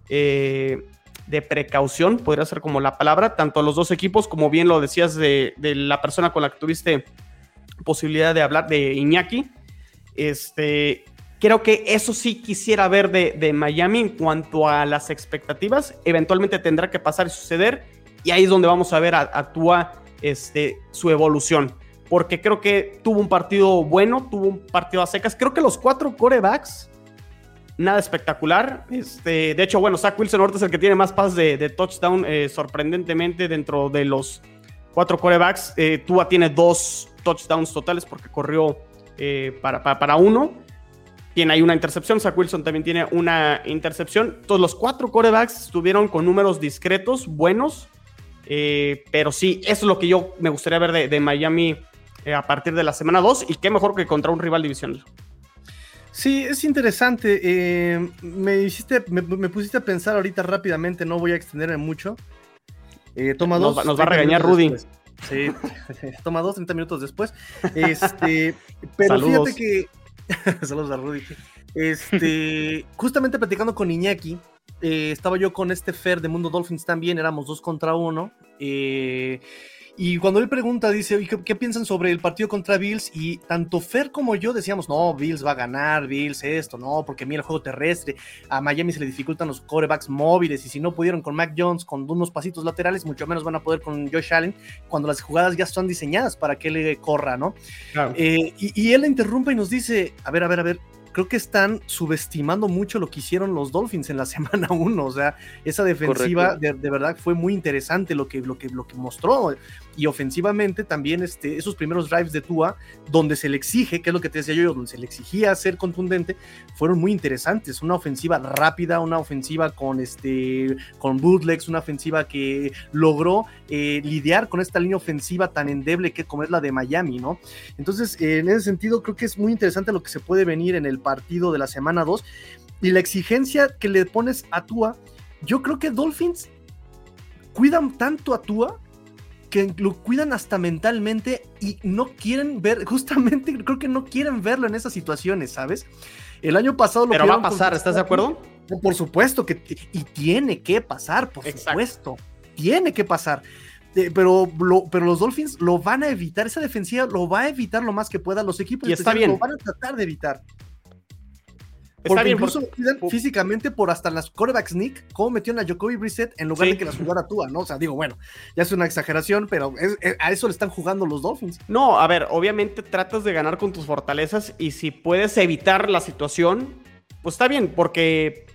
eh, de precaución, podría ser como la palabra, tanto a los dos equipos, como bien lo decías de, la persona con la que tuviste posibilidad de hablar, de Iñaki. Este, creo que eso sí quisiera ver de, de Miami en cuanto a las expectativas. Eventualmente tendrá que pasar y suceder y ahí es donde vamos a ver a, Tua este, su evolución. Porque creo que tuvo un partido bueno, tuvo un partido a secas. Creo que los cuatro corebacks, nada espectacular. Este, de hecho, bueno, Zach Wilson ahorita es el que tiene más pases de, touchdown, eh, sorprendentemente, dentro de los cuatro corebacks. Eh, Tua tiene dos touchdowns totales porque corrió eh, para, para, uno. Tiene ahí una intercepción. Zach Wilson también tiene una intercepción. Todos los cuatro corebacks estuvieron con números discretos, buenos. Eh, pero sí, eso es lo que yo me gustaría ver de, Miami eh, a partir de la semana 2 y qué mejor que contra un rival divisional. Sí, es interesante. Eh, me, hiciste, me, pusiste a pensar ahorita rápidamente, no voy a extenderme mucho. toma dos. Nos, va a regañar Rudy. Sí, <laughs> toma dos, 30 minutos después. Este, pero fíjate que. <laughs> Saludos a Rudy. Este, <laughs> justamente platicando con Iñaki, eh, estaba yo con este Fer de Mundo Dolphins también, éramos dos contra uno. Eh, y cuando él pregunta, dice, ¿qué, ¿qué, piensan sobre el partido contra Bills? Y tanto Fer como yo decíamos, no, Bills va a ganar, Bills esto, no, porque mira el juego terrestre, a Miami se le dificultan los corebacks móviles, y si no pudieron con Mac Jones con unos pasitos laterales, mucho menos van a poder con Josh Allen cuando las jugadas ya están diseñadas para que él corra, ¿no? Eh, y, y él le interrumpe y nos dice, a ver, a ver, a ver, creo que están subestimando mucho lo que hicieron los Dolphins en la <laughs> semana 1. O sea, esa defensiva de, verdad fue muy interesante lo que, lo que, lo que mostró. Y ofensivamente también este, esos primeros drives de Tua, donde se le exige, que es lo que te decía yo, donde se le exigía ser contundente, fueron muy interesantes. Una ofensiva rápida, una ofensiva con, este, con bootlegs, una ofensiva que logró eh, lidiar con esta línea ofensiva tan endeble que como es la de Miami, ¿no? Entonces, en ese sentido, creo que es muy interesante lo que se puede venir en el partido de la semana 2 y la exigencia que le pones a Tua. Yo creo que Dolphins cuidan tanto a Tua que lo cuidan hasta mentalmente y no quieren ver, justamente creo que no quieren verlo en esas situaciones, ¿sabes? El año pasado lo Pero va a pasar, ¿estás de acuerdo? Por supuesto que y tiene que pasar, por supuesto. Tiene que pasar. pero, pero los Dolphins lo van a evitar, esa defensiva lo va a evitar lo más que pueda, los equipos y está bien. lo van a tratar de evitar. Porque incluso físicamente por hasta las quarterback sneak, como metió en la Jacoby Brissett en lugar de que las jugara Tua, ¿no? O sea, digo, bueno, ya es una exageración, pero a eso le están jugando los Dolphins. No, a ver, obviamente tratas de ganar con tus fortalezas y si puedes evitar la situación, pues está bien, porque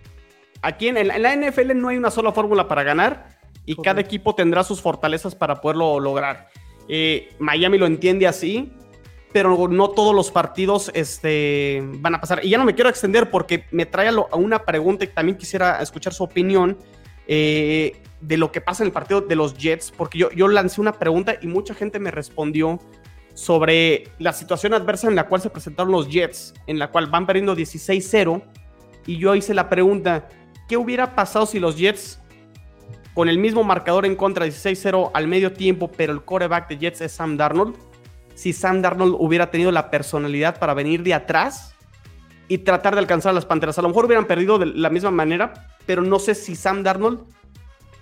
aquí en, la NFL no hay una sola fórmula para ganar y cada equipo tendrá sus fortalezas para poderlo lograr. Eh, Miami lo entiende así, pero no todos los partidos este, van a pasar. Y ya no me quiero extender porque me trae a, una pregunta y también quisiera escuchar su opinión eh, de lo que pasa en el partido de los Jets, porque yo, yo lancé una pregunta y mucha gente me respondió sobre la situación adversa en la cual se presentaron los Jets, en la cual van perdiendo 16-0, y yo hice la pregunta, ¿qué hubiera pasado si los Jets con el mismo marcador en contra 16-0 al medio tiempo, pero el coreback de Jets es Sam Darnold? Si Sam Darnold hubiera tenido la personalidad para venir de atrás y tratar de alcanzar a las Panteras. A lo mejor hubieran perdido de la misma manera, pero no sé si Sam Darnold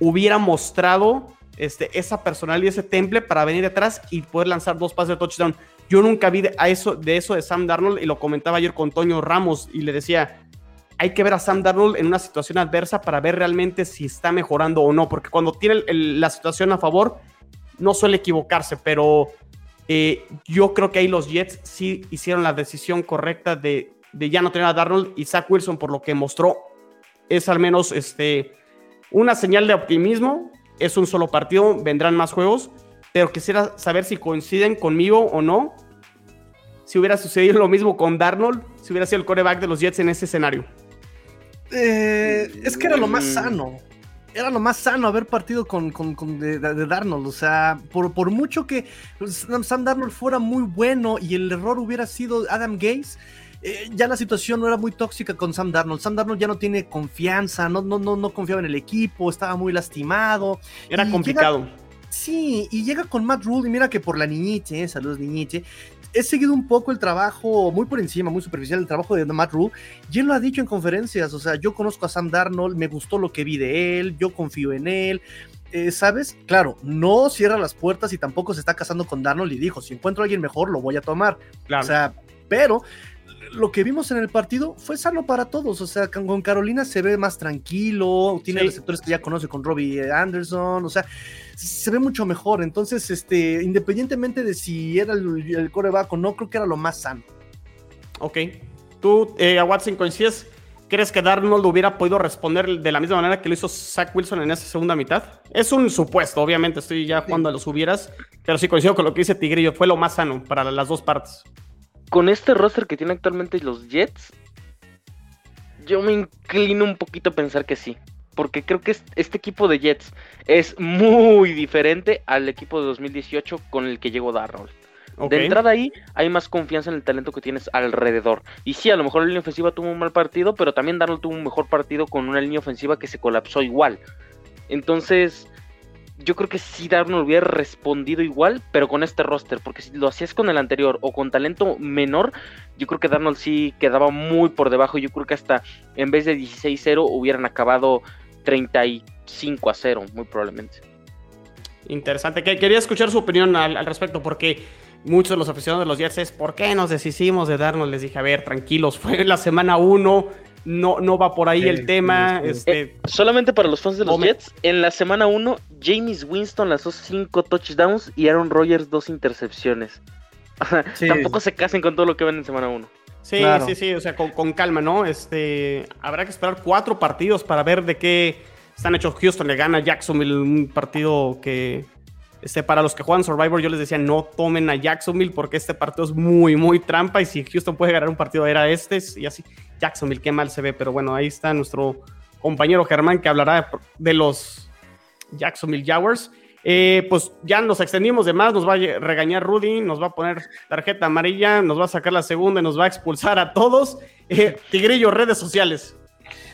hubiera mostrado este, esa personalidad ese temple para venir atrás y poder lanzar dos pases de touchdown. Yo nunca vi de, eso, de eso de Sam Darnold y lo comentaba ayer con Toño Ramos y le decía, hay que ver a Sam Darnold en una situación adversa para ver realmente si está mejorando o no, porque cuando tiene la situación a favor, no suele equivocarse, pero eh, yo creo que ahí los Jets sí hicieron la decisión correcta de, ya no tener a Darnold y Zach Wilson por lo que mostró. Es al menos este, una señal de optimismo. Es un solo partido, vendrán más juegos, pero quisiera saber si coinciden conmigo o no. Si hubiera sucedido lo mismo con Darnold, si hubiera sido el coreback de los Jets en ese escenario. Eh, es que era lo más sano era lo más sano haber partido con, con, de, Darnold. O sea, por, por mucho que Sam Darnold fuera muy bueno y el error hubiera sido Adam Gaze, eh, ya la situación no era muy tóxica con Sam Darnold. Sam Darnold ya no tiene confianza, no, no, no, no confiaba en el equipo, estaba muy lastimado. Era complicado. sí, y llega con Matt Rule, y mira que por la niñite, saludos niñite, he seguido un poco el trabajo, muy por encima, muy superficial, el trabajo de Matt Rule, y él lo ha dicho en conferencias, o sea, yo conozco a Sam Darnold, me gustó lo que vi de él, yo confío en él, eh, ¿sabes? Claro, no cierra las puertas y tampoco se está casando con Darnold y dijo, si encuentro a alguien mejor, lo voy a tomar. O sea, pero lo que vimos en el partido fue sano para todos. O sea, con Carolina se ve más tranquilo, tiene receptores que ya conoce con Robbie Anderson, o sea, se ve mucho mejor. Entonces, este, independientemente de si era el, coreback o no, creo que era lo más sano. Ok. ¿Tú, eh, a Watson, coincides? ¿Crees que Darnold hubiera podido responder de la misma manera que lo hizo Zach Wilson en esa segunda mitad? Es un supuesto, obviamente, estoy ya jugando a los hubieras, pero sí coincido con lo que dice Tigrillo, fue lo más sano para las dos partes con este roster que tiene actualmente los Jets, yo me inclino un poquito a pensar que sí. Porque creo que este equipo de Jets es muy diferente al equipo de 2018 con el que llegó Darnold. De entrada ahí hay más confianza en el talento que tienes alrededor. Y sí, a lo mejor la línea ofensiva tuvo un mal partido, pero también Darnold tuvo un mejor partido con una línea ofensiva que se colapsó igual. Entonces, yo creo que sí Darnold hubiera respondido igual, pero con este roster, porque si lo hacías con el anterior o con talento menor, yo creo que Darnold sí quedaba muy por debajo. Yo creo que hasta en vez de 16-0 hubieran acabado 35 a 0, muy probablemente. Interesante. Quería escuchar su opinión al, respecto, porque muchos de los aficionados de los Jets es ¿por qué nos deshicimos de Darnold? Les dije, a ver, tranquilos, fue la semana 1 no, no va por ahí el tema. Este... Eh, solamente para los fans de los Jets, en la semana 1, James Winston lanzó 5 touchdowns y Aaron Rodgers 2 intercepciones. <laughs> Tampoco se casen con todo lo que ven en semana 1. Sí, sí, sí, o sea, con, calma, ¿no? Este, habrá que esperar cuatro partidos para ver de qué están hechos. Houston le gana a Jacksonville un partido que, este, para los que juegan Survivor, yo les decía, no tomen a Jacksonville porque este partido es muy, muy trampa y si Houston puede ganar un partido era este y así. Jacksonville, qué mal se ve, pero bueno, ahí está nuestro compañero Germán que hablará de los Jacksonville Jaguars. Eh, pues ya nos extendimos de más, nos va a regañar Rudy, nos va a poner tarjeta amarilla, nos va a sacar la segunda y nos va a expulsar a todos. Eh, Tigrillo, redes sociales.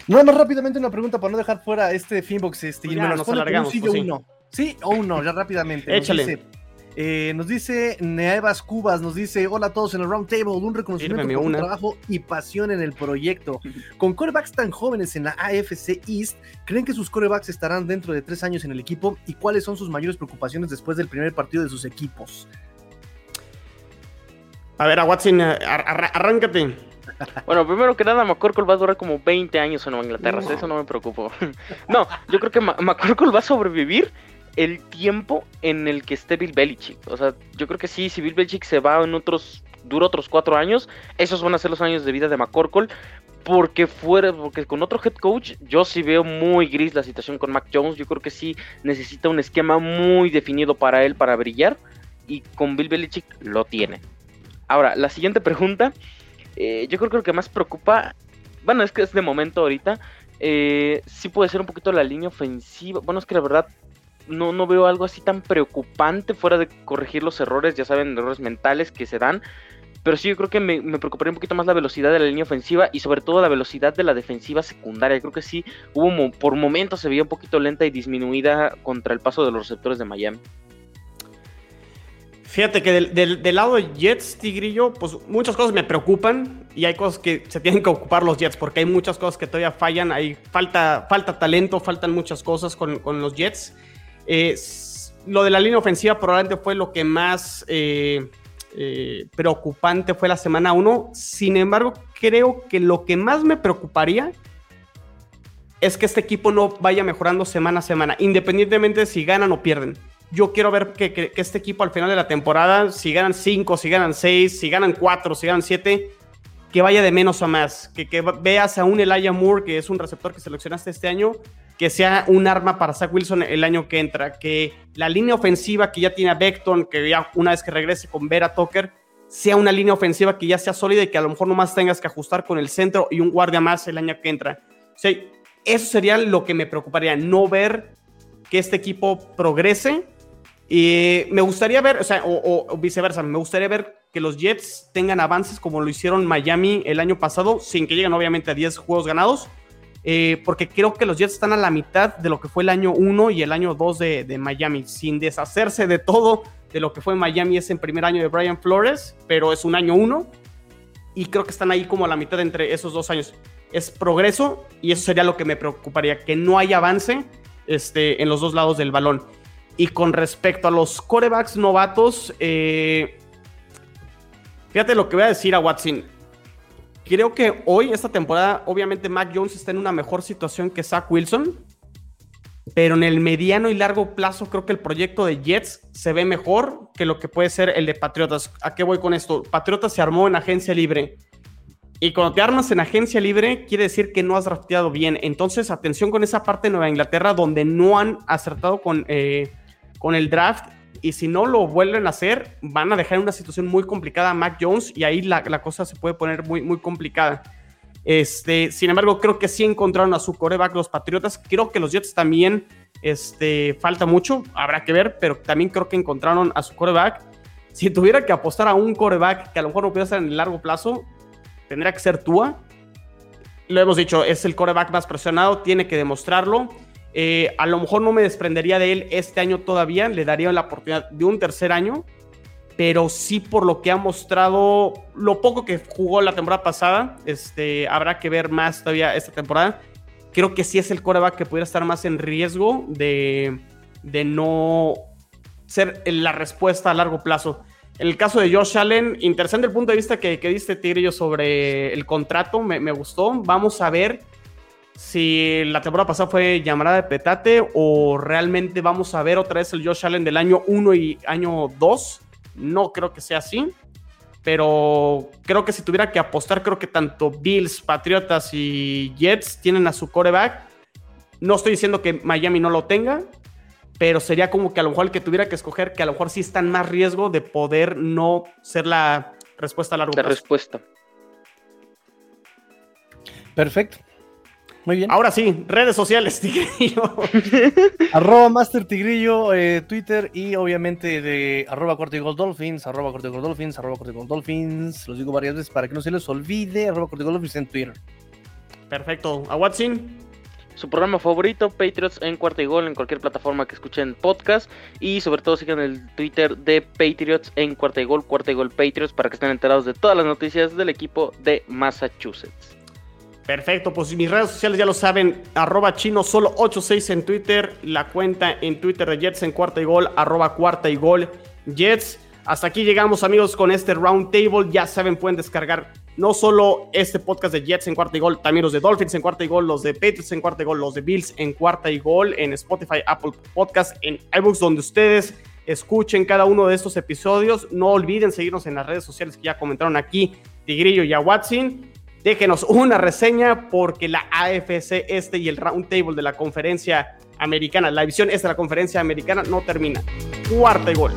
Nada más rápidamente una pregunta para no dejar fuera este Finbox. Este, pues nos alargamos. sí, pues uno. Sí, o uno, ya rápidamente. Échale. Eh, nos dice Neaevas Cubas, nos dice, hola a todos en el Round Table, un reconocimiento por trabajo y pasión en el proyecto. <laughs> Con corebacks tan jóvenes en la AFC East, ¿creen que sus corebacks estarán dentro de tres años en el equipo? ¿Y cuáles son sus mayores preocupaciones después del primer partido de sus equipos? A ver, a Watson, eh, arráncate. Bueno, primero que nada, McCorkle va a durar como 20 años en Nueva Inglaterra, eso no me preocupo. <laughs> no, yo creo que McCorkle va a sobrevivir el tiempo en el que esté Bill Belichick. O sea, yo creo que sí, si Bill Belichick se va en otros, dura otros cuatro años, esos van a ser los años de vida de McCorkle. Porque fuera, porque con otro head coach, yo sí veo muy gris la situación con Mac Jones. Yo creo que sí necesita un esquema muy definido para él para brillar. Y con Bill Belichick lo tiene. Ahora, la siguiente pregunta. Eh, yo creo que lo que más preocupa. Bueno, es que es de momento ahorita. Eh, sí puede ser un poquito la línea ofensiva. Bueno, es que la verdad no, no veo algo así tan preocupante fuera de corregir los errores, ya saben, errores mentales que se dan. Pero sí, yo creo que me, preocuparía un poquito más la velocidad de la línea ofensiva y sobre todo la velocidad de la defensiva secundaria. Creo que sí, hubo por momentos se veía un poquito lenta y disminuida contra el paso de los receptores de Miami. Fíjate que del, lado de Jets, Tigrillo, pues muchas cosas me preocupan y hay cosas que se tienen que ocupar los Jets porque hay muchas cosas que todavía fallan, hay falta, falta talento, faltan muchas cosas con, con los Jets lo de la línea ofensiva probablemente fue lo que más eh, eh, preocupante fue la semana 1. Sin embargo, creo que lo que más me preocuparía es que este equipo no vaya mejorando semana a semana, independientemente de si ganan o pierden. Yo quiero ver que, este equipo al final de la temporada, si ganan 5, si ganan 6, si ganan 4, si ganan 7, que vaya de menos a más. Que, que veas a un Elijah Moore, que es un receptor que seleccionaste este año, que sea un arma para Zach Wilson el año que entra, que la línea ofensiva que ya tiene Beckton, que ya una vez que regrese con Vera Tucker, sea una línea ofensiva que ya sea sólida y que a lo mejor nomás tengas que ajustar con el centro y un guardia más el año que entra. O sea, eso sería lo que me preocuparía, no ver que este equipo progrese. Y me gustaría ver, o sea, o, o viceversa, me gustaría ver que los Jets tengan avances como lo hicieron Miami el año pasado, sin que lleguen obviamente a 10 juegos ganados, eh, porque creo que los Jets están a la mitad de lo que fue el año 1 y el año 2 de, Miami, sin deshacerse de todo de lo que fue Miami ese primer año de Brian Flores, pero es un año 1 y creo que están ahí como a la mitad entre esos dos años. Es progreso y eso sería lo que me preocuparía, que no haya avance este, en los dos lados del balón. Y con respecto a los corebacks novatos, eh, fíjate lo que voy a decir a Watson Creo que hoy, esta temporada, obviamente Mac Jones está en una mejor situación que Zach Wilson. Pero en el mediano y largo plazo creo que el proyecto de Jets se ve mejor que lo que puede ser el de Patriotas. ¿A qué voy con esto? Patriotas se armó en agencia libre. Y cuando te armas en agencia libre, quiere decir que no has drafteado bien. Entonces, atención con esa parte de Nueva Inglaterra donde no han acertado con, eh, con el draft y si no lo vuelven a hacer, van a dejar en una situación muy complicada a Mac Jones y ahí la, cosa se puede poner muy, muy complicada. Este, sin embargo, creo que sí encontraron a su coreback los Patriotas. Creo que los Jets también este, falta mucho, habrá que ver, pero también creo que encontraron a su coreback. Si tuviera que apostar a un coreback que a lo mejor no pudiera ser en el largo plazo, tendría que ser Tua. Lo hemos dicho, es el coreback más presionado, tiene que demostrarlo. Eh, a lo mejor no me desprendería de él este año todavía, le daría la oportunidad de un tercer año, pero sí por lo que ha mostrado, lo poco que jugó la temporada pasada, este, habrá que ver más todavía esta temporada. Creo que sí es el coreback que pudiera estar más en riesgo de, de no ser la respuesta a largo plazo. En el caso de Josh Allen, interesante el punto de vista que, que diste, Tigrillo, sobre el contrato, me, me gustó. Vamos a ver si la temporada pasada fue llamada de petate o realmente vamos a ver otra vez el Josh Allen del año 1 y año 2. No creo que sea así. pero creo que si tuviera que apostar, creo que tanto Bills, Patriotas y Jets tienen a su coreback. No estoy diciendo que Miami no lo tenga, pero sería como que a lo mejor el que tuviera que escoger, que a lo mejor sí está en más riesgo de poder no ser la respuesta a largo La respuesta. Perfecto. Muy bien. Ahora sí, redes sociales, <laughs> Tigrillo. <laughs> arroba Master Tigrillo, eh, Twitter y obviamente de arroba corte Dolphins, arroba corte Dolphins, arroba corte Dolphins. Los digo varias veces para que no se les olvide, arroba corte Dolphins en Twitter. Perfecto. ¿A Watson? Su programa favorito, Patriots en cuarta y gol, en cualquier plataforma que escuchen podcast. Y sobre todo sigan el Twitter de Patriots en cuarta y gol, cuarta y gol Patriots, para que estén enterados de todas las noticias del equipo de Massachusetts. Perfecto, pues mis redes sociales ya lo saben, arroba chino solo 86 en Twitter, la cuenta en Twitter de Jets en cuarta y gol, arroba cuarta y gol Jets. Hasta aquí llegamos amigos con este round table, ya saben, pueden descargar no solo este podcast de Jets en cuarta y gol, también los de Dolphins en cuarta y gol, los de Patriots en cuarta y gol, los de Bills en cuarta y gol, en Spotify, Apple Podcast, en iBooks, donde ustedes escuchen cada uno de estos episodios. No olviden seguirnos en las redes sociales que ya comentaron aquí, Tigrillo y a Watson déjenos una reseña porque la AFC este y el round table de la conferencia americana, la división este de la conferencia americana no termina. Cuarta y gol.